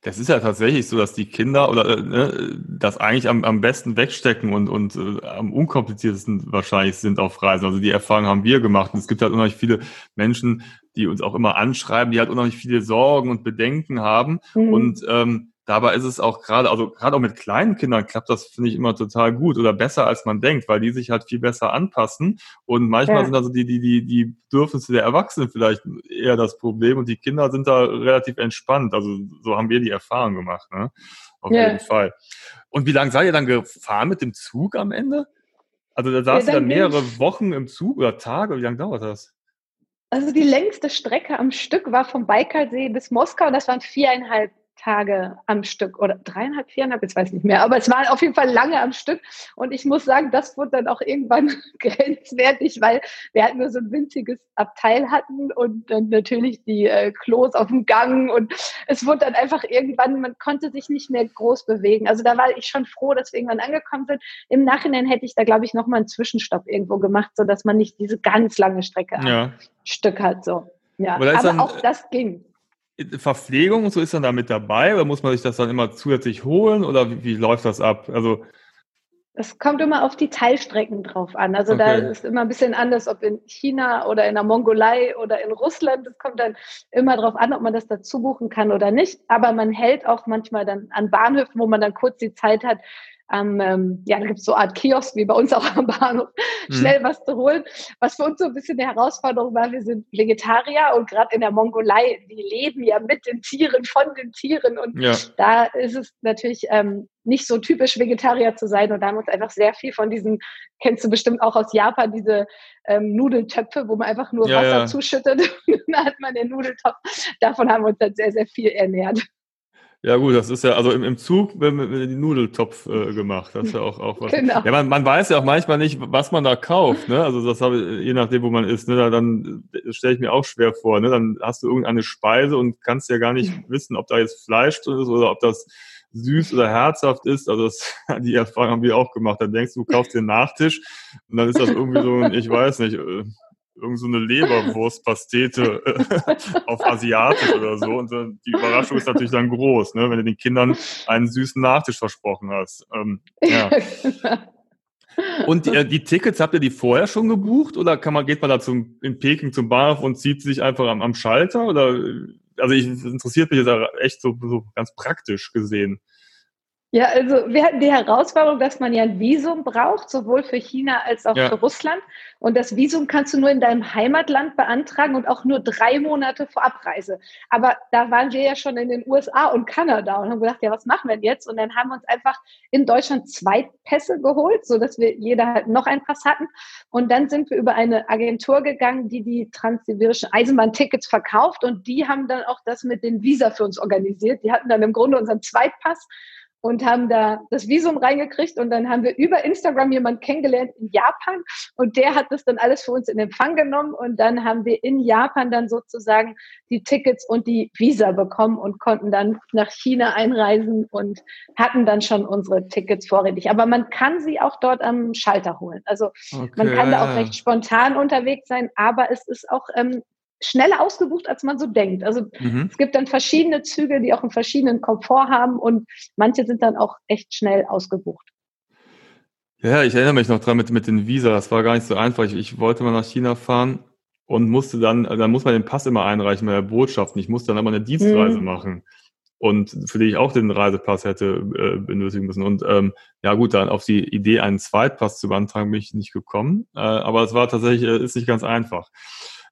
Das ist ja tatsächlich so, dass die Kinder oder äh, ne, das eigentlich am, am besten wegstecken und, und äh, am unkompliziertesten wahrscheinlich sind auf Reisen. Also die Erfahrung haben wir gemacht. Und es gibt halt unheimlich viele Menschen, die uns auch immer anschreiben, die halt unheimlich viele Sorgen und Bedenken haben. Mhm. Und ähm, Dabei ist es auch gerade, also gerade auch mit kleinen Kindern klappt das, finde ich, immer total gut oder besser, als man denkt, weil die sich halt viel besser anpassen. Und manchmal ja. sind also die, die, die, die Bedürfnisse der Erwachsenen vielleicht eher das Problem und die Kinder sind da relativ entspannt. Also so haben wir die Erfahrung gemacht, ne? Auf ja. jeden Fall. Und wie lange seid ihr dann gefahren mit dem Zug am Ende? Also da saß ja, dann, dann mehrere Wochen im Zug oder Tage, wie lange dauert das? Also die längste Strecke am Stück war vom Baikalsee bis Moskau, das waren viereinhalb Tage am Stück oder dreieinhalb, viereinhalb, jetzt weiß ich nicht mehr, aber es waren auf jeden Fall lange am Stück und ich muss sagen, das wurde dann auch irgendwann grenzwertig, weil wir halt nur so ein winziges Abteil hatten und dann natürlich die äh, Klos auf dem Gang und es wurde dann einfach irgendwann, man konnte sich nicht mehr groß bewegen. Also da war ich schon froh, dass wir irgendwann angekommen sind. Im Nachhinein hätte ich da, glaube ich, nochmal einen Zwischenstopp irgendwo gemacht, sodass man nicht diese ganz lange Strecke ja. am Stück hat. So. Ja, aber, aber dann, auch das ging. Verpflegung und so ist dann da mit dabei oder muss man sich das dann immer zusätzlich holen oder wie, wie läuft das ab? Also Es kommt immer auf die Teilstrecken drauf an. Also okay. da ist immer ein bisschen anders, ob in China oder in der Mongolei oder in Russland. Es kommt dann immer drauf an, ob man das dazu buchen kann oder nicht. Aber man hält auch manchmal dann an Bahnhöfen, wo man dann kurz die Zeit hat, am, ähm, ja, da gibt es so eine Art Kiosk wie bei uns auch am Bahnhof, mhm. schnell was zu holen. Was für uns so ein bisschen eine Herausforderung war, wir sind Vegetarier und gerade in der Mongolei, die leben ja mit den Tieren, von den Tieren und ja. da ist es natürlich ähm, nicht so typisch Vegetarier zu sein und da haben uns einfach sehr viel von diesen, kennst du bestimmt auch aus Japan, diese ähm, Nudeltöpfe, wo man einfach nur ja, Wasser ja. zuschüttet und dann hat man den Nudeltopf. Davon haben wir uns dann sehr, sehr viel ernährt. Ja gut, das ist ja, also im, im Zug wird mit, Nudeltopf äh, gemacht. Das ist ja auch, auch was. Genau. Ja, man, man weiß ja auch manchmal nicht, was man da kauft. Ne? Also das habe ich, je nachdem, wo man ist, ne? Da, dann stelle ich mir auch schwer vor. Ne? Dann hast du irgendeine Speise und kannst ja gar nicht wissen, ob da jetzt Fleisch drin ist oder ob das süß oder herzhaft ist. Also das, die Erfahrung haben wir auch gemacht. Dann denkst du, du kaufst den Nachtisch und dann ist das irgendwie so ein, ich weiß nicht, äh, irgend so eine Leberwurstpastete äh, auf Asiatisch oder so. Und äh, die Überraschung ist natürlich dann groß, ne, wenn du den Kindern einen süßen Nachtisch versprochen hast. Ähm, ja. Und die, äh, die, Tickets, habt ihr die vorher schon gebucht oder kann man, geht man da zum, in Peking zum Bahnhof und zieht sich einfach am, am Schalter? Oder also ich, das interessiert mich jetzt echt so, so ganz praktisch gesehen. Ja, also wir hatten die Herausforderung, dass man ja ein Visum braucht, sowohl für China als auch ja. für Russland. Und das Visum kannst du nur in deinem Heimatland beantragen und auch nur drei Monate vor Abreise. Aber da waren wir ja schon in den USA und Kanada und haben gedacht, ja, was machen wir jetzt? Und dann haben wir uns einfach in Deutschland zwei Pässe geholt, so dass wir jeder halt noch einen Pass hatten. Und dann sind wir über eine Agentur gegangen, die die transsibirischen Eisenbahntickets verkauft und die haben dann auch das mit den Visa für uns organisiert. Die hatten dann im Grunde unseren Zweitpass und haben da das Visum reingekriegt und dann haben wir über Instagram jemanden kennengelernt in Japan und der hat das dann alles für uns in Empfang genommen und dann haben wir in Japan dann sozusagen die Tickets und die Visa bekommen und konnten dann nach China einreisen und hatten dann schon unsere Tickets vorrätig. Aber man kann sie auch dort am Schalter holen. Also okay. man kann da auch recht spontan unterwegs sein, aber es ist auch ähm, schneller ausgebucht, als man so denkt. Also mhm. es gibt dann verschiedene Züge, die auch einen verschiedenen Komfort haben und manche sind dann auch echt schnell ausgebucht. Ja, ich erinnere mich noch dran mit, mit den Visa. Das war gar nicht so einfach. Ich, ich wollte mal nach China fahren und musste dann, dann muss man den Pass immer einreichen bei der Botschaft. Ich musste dann immer eine Dienstreise mhm. machen. Und für die ich auch den Reisepass hätte äh, benötigen müssen. Und ähm, ja gut, dann auf die Idee, einen Zweitpass zu beantragen, bin ich nicht gekommen. Äh, aber es war tatsächlich, äh, ist nicht ganz einfach.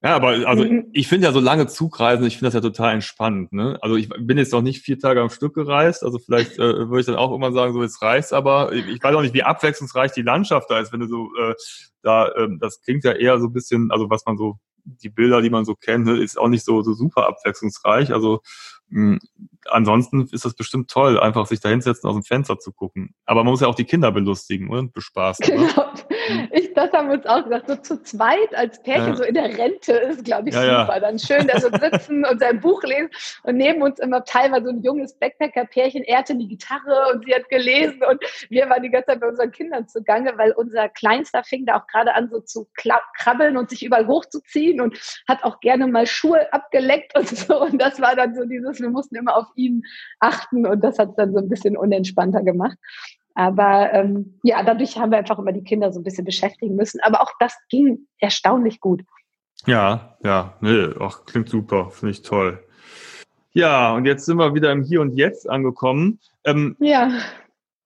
Ja, aber also mhm. ich finde ja so lange Zugreisen, ich finde das ja total entspannt. Ne? Also ich bin jetzt noch nicht vier Tage am Stück gereist, also vielleicht äh, würde ich dann auch immer sagen, so jetzt reicht's, aber ich weiß auch nicht, wie abwechslungsreich die Landschaft da ist, wenn du so äh, da, äh, das klingt ja eher so ein bisschen, also was man so die Bilder, die man so kennt, ne, ist auch nicht so, so super abwechslungsreich. Also mh, ansonsten ist das bestimmt toll, einfach sich da hinsetzen, aus dem Fenster zu gucken. Aber man muss ja auch die Kinder belustigen und bespaßen. Ne? Genau. Ne? Ich, das haben wir uns auch gesagt. So zu zweit als Pärchen, ja. so in der Rente ist, glaube ich, ja, super. Ja. Dann schön da so sitzen und sein Buch lesen und neben uns immer teilweise so ein junges Backpacker-Pärchen. Er hatte die Gitarre und sie hat gelesen und wir waren die ganze Zeit bei unseren Kindern zugange, weil unser Kleinster fing da auch gerade an, so zu krabbeln und sich überall hochzuziehen und hat auch gerne mal Schuhe abgeleckt und so. Und das war dann so dieses, wir mussten immer auf ihn achten und das hat es dann so ein bisschen unentspannter gemacht. Aber ähm, ja, dadurch haben wir einfach immer die Kinder so ein bisschen beschäftigen müssen. Aber auch das ging erstaunlich gut. Ja, ja, nee, ach, klingt super, finde ich toll. Ja, und jetzt sind wir wieder im Hier und Jetzt angekommen. Ähm, ja.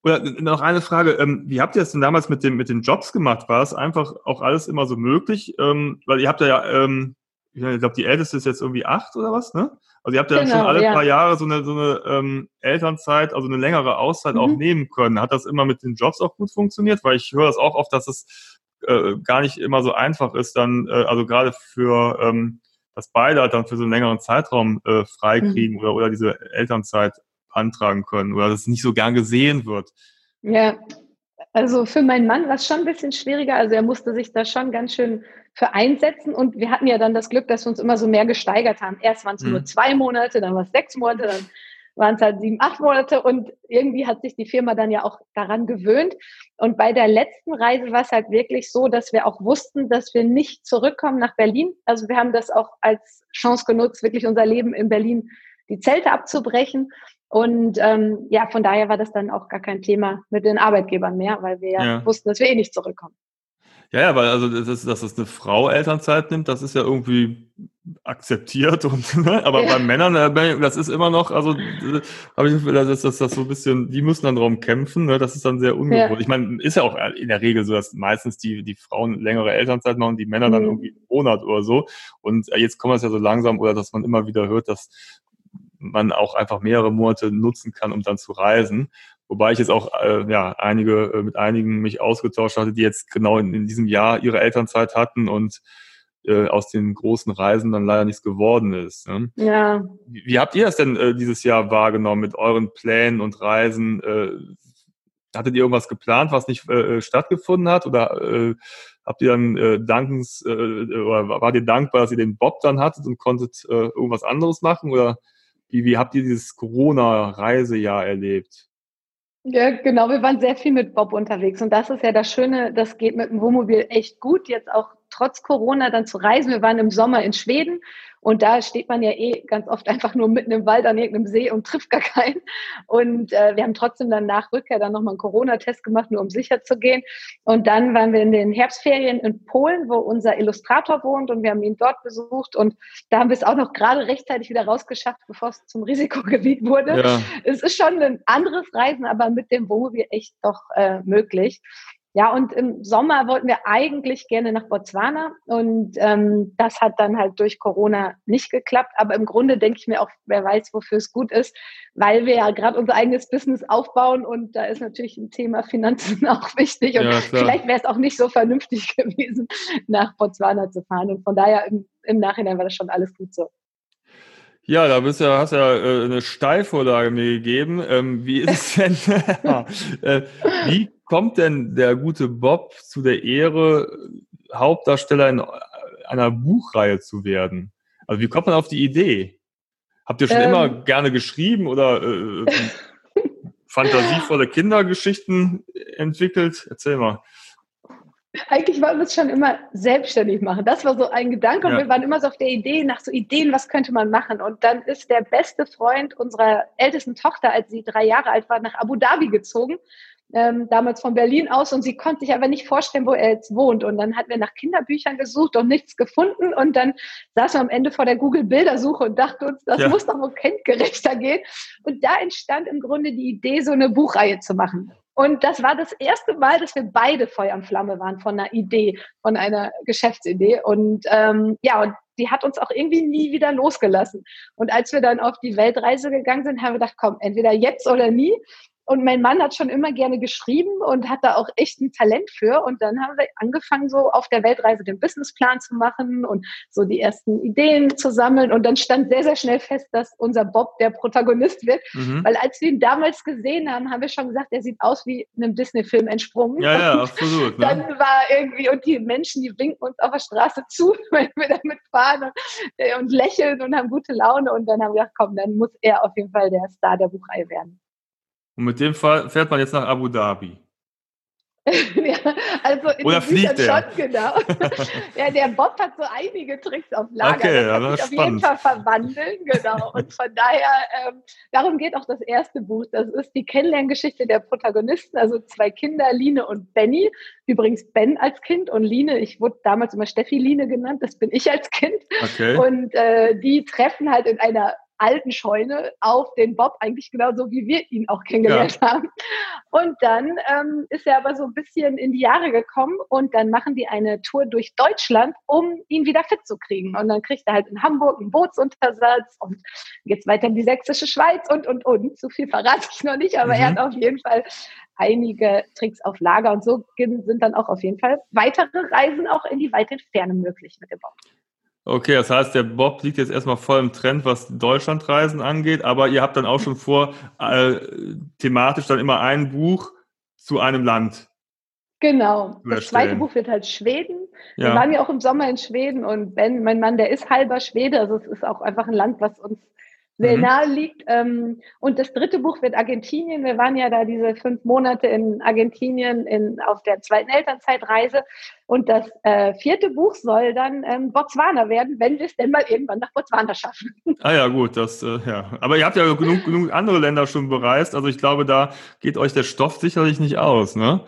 Oder noch eine Frage, ähm, wie habt ihr das denn damals mit, dem, mit den Jobs gemacht? War es einfach auch alles immer so möglich? Ähm, weil ihr habt ja, ähm, ich glaube, die älteste ist jetzt irgendwie acht oder was, ne? Also ihr habt ja genau, schon alle ja. paar Jahre so eine, so eine ähm, Elternzeit, also eine längere Auszeit mhm. auch nehmen können. Hat das immer mit den Jobs auch gut funktioniert? Weil ich höre das auch oft, dass es äh, gar nicht immer so einfach ist, dann, äh, also gerade für, ähm, dass beide halt dann für so einen längeren Zeitraum äh, freikriegen mhm. oder, oder diese Elternzeit antragen können oder dass es nicht so gern gesehen wird. Ja, also für meinen Mann war es schon ein bisschen schwieriger. Also er musste sich da schon ganz schön für einsetzen. Und wir hatten ja dann das Glück, dass wir uns immer so mehr gesteigert haben. Erst waren es mhm. nur zwei Monate, dann war es sechs Monate, dann waren es halt sieben, acht Monate. Und irgendwie hat sich die Firma dann ja auch daran gewöhnt. Und bei der letzten Reise war es halt wirklich so, dass wir auch wussten, dass wir nicht zurückkommen nach Berlin. Also wir haben das auch als Chance genutzt, wirklich unser Leben in Berlin die Zelte abzubrechen Und ähm, ja, von daher war das dann auch gar kein Thema mit den Arbeitgebern mehr, weil wir ja, wussten, dass wir eh nicht zurückkommen. Ja, ja, weil also das, dass es eine Frau Elternzeit nimmt, das ist ja irgendwie akzeptiert und ne? aber ja. bei Männern, äh, das ist immer noch, also habe ich das dass das, das so ein bisschen, die müssen dann darum kämpfen, ne? das ist dann sehr ungewohnt. Ja. Ich meine, ist ja auch in der Regel so, dass meistens die, die Frauen längere Elternzeit machen, die Männer dann mhm. irgendwie einen Monat oder so. Und äh, jetzt kommt es ja so langsam, oder dass man immer wieder hört, dass man auch einfach mehrere Monate nutzen kann, um dann zu reisen. Wobei ich jetzt auch äh, ja einige äh, mit einigen mich ausgetauscht hatte, die jetzt genau in, in diesem Jahr ihre Elternzeit hatten und äh, aus den großen Reisen dann leider nichts geworden ist. Ne? Ja. Wie, wie, habt ihr das denn äh, dieses Jahr wahrgenommen mit euren Plänen und Reisen? Äh, hattet ihr irgendwas geplant, was nicht äh, äh stattgefunden hat? Oder äh, habt ihr dann äh, dankens äh, oder wart ihr dankbar, dass ihr den Bob dann hattet und konntet äh, irgendwas anderes machen? Oder wie, wie habt ihr dieses Corona-Reisejahr erlebt? Ja, genau. Wir waren sehr viel mit Bob unterwegs. Und das ist ja das Schöne, das geht mit dem Wohnmobil echt gut, jetzt auch trotz Corona dann zu reisen. Wir waren im Sommer in Schweden und da steht man ja eh ganz oft einfach nur mitten im Wald an irgendeinem See und trifft gar keinen. Und äh, wir haben trotzdem dann nach Rückkehr dann nochmal einen Corona-Test gemacht, nur um sicher zu gehen. Und dann waren wir in den Herbstferien in Polen, wo unser Illustrator wohnt und wir haben ihn dort besucht. Und da haben wir es auch noch gerade rechtzeitig wieder rausgeschafft, bevor es zum Risikogebiet wurde. Ja. Es ist schon ein anderes Reisen, aber mit dem Wohnmobil echt doch äh, möglich. Ja, und im Sommer wollten wir eigentlich gerne nach Botswana und ähm, das hat dann halt durch Corona nicht geklappt. Aber im Grunde denke ich mir auch, wer weiß, wofür es gut ist, weil wir ja gerade unser eigenes Business aufbauen und da ist natürlich ein Thema Finanzen auch wichtig und ja, vielleicht wäre es auch nicht so vernünftig gewesen, nach Botswana zu fahren. Und von daher im, im Nachhinein war das schon alles gut so. Ja, da bist ja, hast ja äh, eine Steilvorlage mir gegeben. Ähm, wie ist es denn? äh, wie kommt denn der gute Bob zu der Ehre, Hauptdarsteller in einer Buchreihe zu werden? Also wie kommt man auf die Idee? Habt ihr schon ähm, immer gerne geschrieben oder äh, fantasievolle Kindergeschichten entwickelt? Erzähl mal. Eigentlich wollten wir es schon immer selbstständig machen. Das war so ein Gedanke und ja. wir waren immer so auf der Idee, nach so Ideen, was könnte man machen. Und dann ist der beste Freund unserer ältesten Tochter, als sie drei Jahre alt war, nach Abu Dhabi gezogen ähm, damals von Berlin aus und sie konnte sich aber nicht vorstellen, wo er jetzt wohnt. Und dann hatten wir nach Kinderbüchern gesucht und nichts gefunden und dann saßen wir am Ende vor der Google-Bildersuche und dachten uns, das ja. muss doch wohl kindgerechter gehen. Und da entstand im Grunde die Idee, so eine Buchreihe zu machen. Und das war das erste Mal, dass wir beide Feuer und Flamme waren von einer Idee, von einer Geschäftsidee. Und ähm, ja, und die hat uns auch irgendwie nie wieder losgelassen. Und als wir dann auf die Weltreise gegangen sind, haben wir gedacht, komm, entweder jetzt oder nie. Und mein Mann hat schon immer gerne geschrieben und hat da auch echt ein Talent für. Und dann haben wir angefangen, so auf der Weltreise den Businessplan zu machen und so die ersten Ideen zu sammeln. Und dann stand sehr, sehr schnell fest, dass unser Bob der Protagonist wird. Mhm. Weil als wir ihn damals gesehen haben, haben wir schon gesagt, er sieht aus wie einem Disney-Film entsprungen. Ja, ja, absolut. Ne? Dann war irgendwie, und die Menschen, die winken uns auf der Straße zu, wenn wir damit fahren und, äh, und lächeln und haben gute Laune. Und dann haben wir gedacht, komm, dann muss er auf jeden Fall der Star der Buchreihe werden. Und mit dem fährt man jetzt nach Abu Dhabi. ja, also in Oder fliegt der? schon, genau. ja, der Bob hat so einige Tricks auf Lager. Okay, das kann sich auf jeden Fall verwandeln, genau. Und von daher, ähm, darum geht auch das erste Buch. Das ist die Kennenlerngeschichte der Protagonisten, also zwei Kinder, Line und Benny. Übrigens Ben als Kind und Line, ich wurde damals immer Steffi Line genannt, das bin ich als Kind. Okay. Und äh, die treffen halt in einer alten Scheune auf den Bob, eigentlich genauso wie wir ihn auch kennengelernt ja. haben. Und dann ähm, ist er aber so ein bisschen in die Jahre gekommen und dann machen die eine Tour durch Deutschland, um ihn wieder fit zu kriegen. Und dann kriegt er halt in Hamburg einen Bootsuntersatz und geht's weiter in die sächsische Schweiz und, und, und. Zu viel verrate ich noch nicht, aber mhm. er hat auf jeden Fall einige Tricks auf Lager und so sind dann auch auf jeden Fall weitere Reisen auch in die weite Ferne möglich mit dem Bob. Okay, das heißt, der Bob liegt jetzt erstmal voll im Trend, was Deutschlandreisen angeht, aber ihr habt dann auch schon vor, äh, thematisch dann immer ein Buch zu einem Land. Genau. Das zweite Buch wird halt Schweden. Ja. Wir waren ja auch im Sommer in Schweden und Ben, mein Mann, der ist halber Schwede, also es ist auch einfach ein Land, was uns sehr mhm. nahe liegt. Ähm, und das dritte Buch wird Argentinien. Wir waren ja da diese fünf Monate in Argentinien in, auf der zweiten Elternzeitreise. Und das äh, vierte Buch soll dann ähm, Botswana werden, wenn wir es denn mal irgendwann nach Botswana schaffen. Ah ja, gut, das äh, ja. Aber ihr habt ja genug, genug andere Länder schon bereist. Also ich glaube, da geht euch der Stoff sicherlich nicht aus, ne?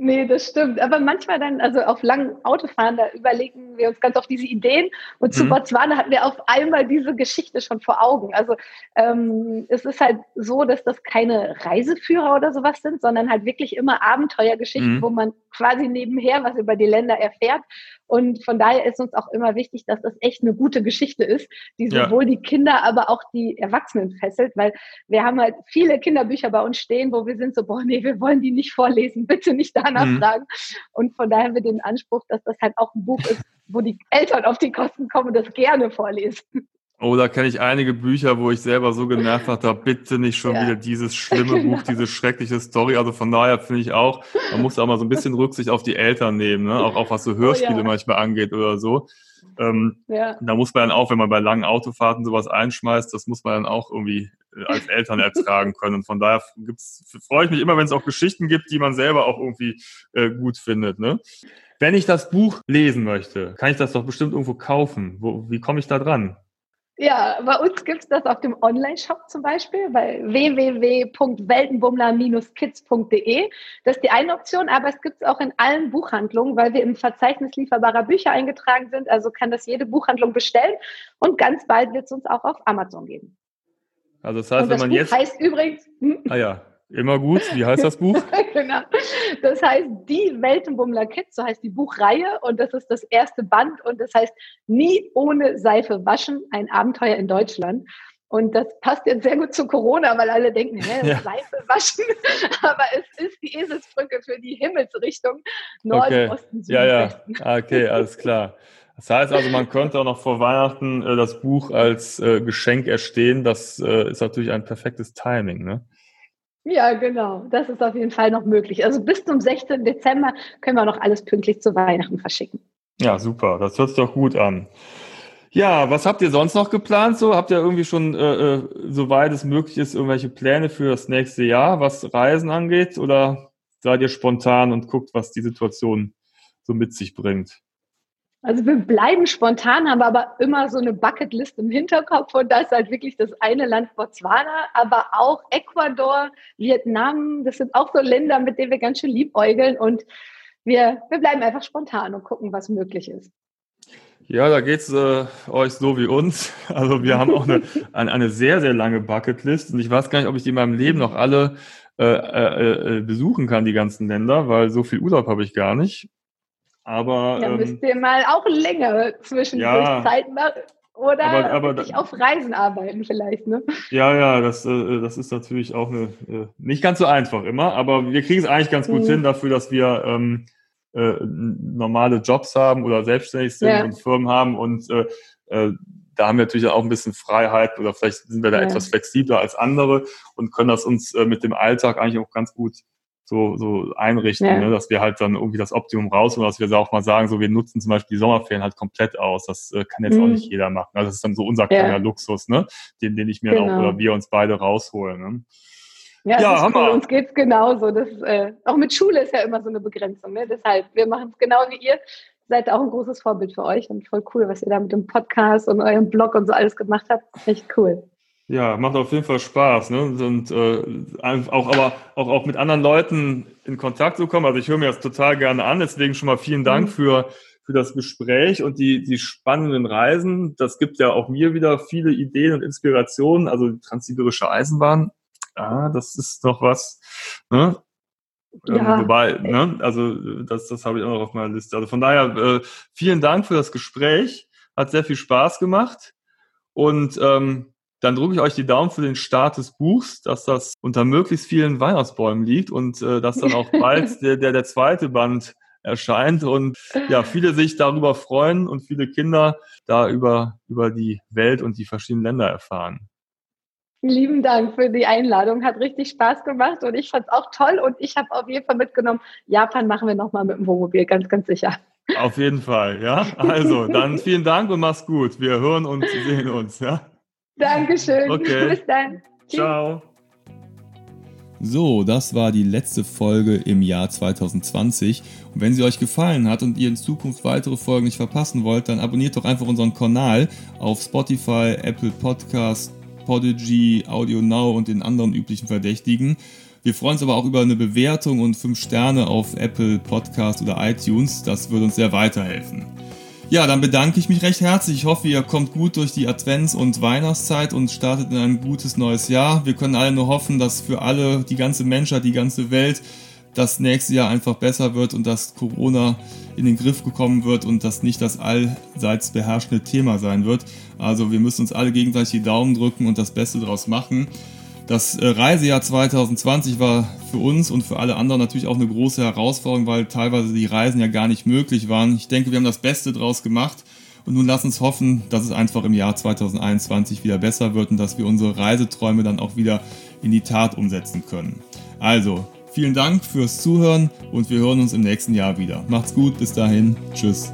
Nee, das stimmt. Aber manchmal dann, also auf langen Autofahren, da überlegen wir uns ganz oft diese Ideen. Und zu mhm. Botswana hatten wir auf einmal diese Geschichte schon vor Augen. Also ähm, es ist halt so, dass das keine Reiseführer oder sowas sind, sondern halt wirklich immer Abenteuergeschichten, mhm. wo man quasi nebenher was über die Länder erfährt. Und von daher ist uns auch immer wichtig, dass das echt eine gute Geschichte ist, die sowohl ja. die Kinder, aber auch die Erwachsenen fesselt, weil wir haben halt viele Kinderbücher bei uns stehen, wo wir sind so, boah, nee, wir wollen die nicht vorlesen, bitte nicht danach mhm. fragen. Und von daher haben wir den Anspruch, dass das halt auch ein Buch ist, wo die Eltern auf die Kosten kommen und das gerne vorlesen. Oh, da kenne ich einige Bücher, wo ich selber so genervt habe, bitte nicht schon ja. wieder dieses schlimme genau. Buch, diese schreckliche Story. Also von daher finde ich auch, man muss auch mal so ein bisschen Rücksicht auf die Eltern nehmen, ne? auch, auch was so Hörspiele oh, ja. manchmal angeht oder so. Ähm, ja. Da muss man dann auch, wenn man bei langen Autofahrten sowas einschmeißt, das muss man dann auch irgendwie äh, als Eltern ertragen können. Und von daher freue ich mich immer, wenn es auch Geschichten gibt, die man selber auch irgendwie äh, gut findet. Ne? Wenn ich das Buch lesen möchte, kann ich das doch bestimmt irgendwo kaufen. Wo, wie komme ich da dran? Ja, bei uns gibt es das auf dem Online-Shop zum Beispiel, bei www.weltenbummler-kids.de. Das ist die eine Option, aber es gibt es auch in allen Buchhandlungen, weil wir im Verzeichnis lieferbarer Bücher eingetragen sind. Also kann das jede Buchhandlung bestellen und ganz bald wird es uns auch auf Amazon geben. Also das heißt, das wenn man Buch jetzt... heißt übrigens... Hm? Ah ja, Immer gut. Wie heißt das Buch? genau. Das heißt Die Weltenbummler Kids, so heißt die Buchreihe und das ist das erste Band und das heißt Nie ohne Seife waschen, ein Abenteuer in Deutschland. Und das passt jetzt sehr gut zu Corona, weil alle denken, hä, ja. Seife waschen. Aber es ist die Eselsbrücke für die Himmelsrichtung Norden, okay. Osten, Süden, Ja, ja. Ah, okay, alles klar. Das heißt also, man könnte auch noch vor Weihnachten äh, das Buch als äh, Geschenk erstehen. Das äh, ist natürlich ein perfektes Timing, ne? Ja, genau. Das ist auf jeden Fall noch möglich. Also bis zum 16. Dezember können wir noch alles pünktlich zu Weihnachten verschicken. Ja, super. Das hört sich doch gut an. Ja, was habt ihr sonst noch geplant? So habt ihr irgendwie schon, äh, äh, soweit es möglich ist, irgendwelche Pläne für das nächste Jahr, was Reisen angeht? Oder seid ihr spontan und guckt, was die Situation so mit sich bringt? Also wir bleiben spontan, haben aber immer so eine Bucketlist im Hinterkopf und da ist halt wirklich das eine Land Botswana, aber auch Ecuador, Vietnam, das sind auch so Länder, mit denen wir ganz schön liebäugeln und wir, wir bleiben einfach spontan und gucken, was möglich ist. Ja, da geht's äh, euch so wie uns. Also wir haben auch eine, eine, sehr, sehr lange Bucketlist und ich weiß gar nicht, ob ich die in meinem Leben noch alle äh, äh, äh besuchen kann, die ganzen Länder, weil so viel Urlaub habe ich gar nicht. Aber ja, ähm, müsst ihr mal auch länger zwischendurch ja, Zeit machen. Oder aber, aber auf Reisen arbeiten vielleicht, ne? Ja, ja, das, äh, das ist natürlich auch eine, äh, nicht ganz so einfach immer, aber wir kriegen es eigentlich ganz gut mhm. hin dafür, dass wir ähm, äh, normale Jobs haben oder selbstständig sind ja. und Firmen haben und äh, äh, da haben wir natürlich auch ein bisschen Freiheit oder vielleicht sind wir da ja. etwas flexibler als andere und können das uns äh, mit dem Alltag eigentlich auch ganz gut so, so einrichten, ja. ne? dass wir halt dann irgendwie das Optimum rausholen, dass wir auch mal sagen, so wir nutzen zum Beispiel die Sommerferien halt komplett aus. Das äh, kann jetzt mhm. auch nicht jeder machen. Also das ist dann so unser kleiner ja. Luxus, ne? Den, den ich mir genau. auch oder wir uns beide rausholen. Ne? Ja, ja. Cool. uns geht's genauso. Das, äh, auch mit Schule ist ja immer so eine Begrenzung. Ne? Deshalb, wir machen es genau wie ihr. Seid auch ein großes Vorbild für euch und voll cool, was ihr da mit dem Podcast und eurem Blog und so alles gemacht habt. Echt cool. Ja, macht auf jeden Fall Spaß, ne? Und äh, auch aber auch, auch mit anderen Leuten in Kontakt zu kommen. Also ich höre mir das total gerne an. Deswegen schon mal vielen Dank mhm. für, für das Gespräch und die, die spannenden Reisen. Das gibt ja auch mir wieder viele Ideen und Inspirationen. Also die Transsibirische Eisenbahn, ah, das ist doch was. Ne? Ähm, ja. Ähm, wobei, ne, also das, das habe ich auch noch auf meiner Liste. Also von daher, äh, vielen Dank für das Gespräch. Hat sehr viel Spaß gemacht. Und ähm, dann drücke ich euch die Daumen für den Start des Buchs, dass das unter möglichst vielen Weihnachtsbäumen liegt und äh, dass dann auch bald der, der, der zweite Band erscheint und ja, viele sich darüber freuen und viele Kinder da über, über die Welt und die verschiedenen Länder erfahren. Lieben Dank für die Einladung. Hat richtig Spaß gemacht und ich fand es auch toll und ich habe auf jeden Fall mitgenommen, Japan machen wir nochmal mit dem Wohnmobil, ganz, ganz sicher. Auf jeden Fall, ja. Also, dann vielen Dank und mach's gut. Wir hören und sehen uns, ja. Dankeschön. Okay. Bis dann. Ciao. So, das war die letzte Folge im Jahr 2020. Und wenn sie euch gefallen hat und ihr in Zukunft weitere Folgen nicht verpassen wollt, dann abonniert doch einfach unseren Kanal auf Spotify, Apple Podcast, Podigy, Audio Now und den anderen üblichen Verdächtigen. Wir freuen uns aber auch über eine Bewertung und 5 Sterne auf Apple Podcast oder iTunes. Das würde uns sehr weiterhelfen. Ja, dann bedanke ich mich recht herzlich. Ich hoffe, ihr kommt gut durch die Advents- und Weihnachtszeit und startet in ein gutes neues Jahr. Wir können alle nur hoffen, dass für alle, die ganze Menschheit, die ganze Welt, das nächste Jahr einfach besser wird und dass Corona in den Griff gekommen wird und das nicht das allseits beherrschende Thema sein wird. Also wir müssen uns alle gegenseitig die Daumen drücken und das Beste daraus machen. Das äh, Reisejahr 2020 war für uns und für alle anderen natürlich auch eine große Herausforderung, weil teilweise die Reisen ja gar nicht möglich waren. Ich denke, wir haben das Beste daraus gemacht und nun lass uns hoffen, dass es einfach im Jahr 2021 wieder besser wird und dass wir unsere Reiseträume dann auch wieder in die Tat umsetzen können. Also, vielen Dank fürs Zuhören und wir hören uns im nächsten Jahr wieder. Macht's gut, bis dahin, tschüss.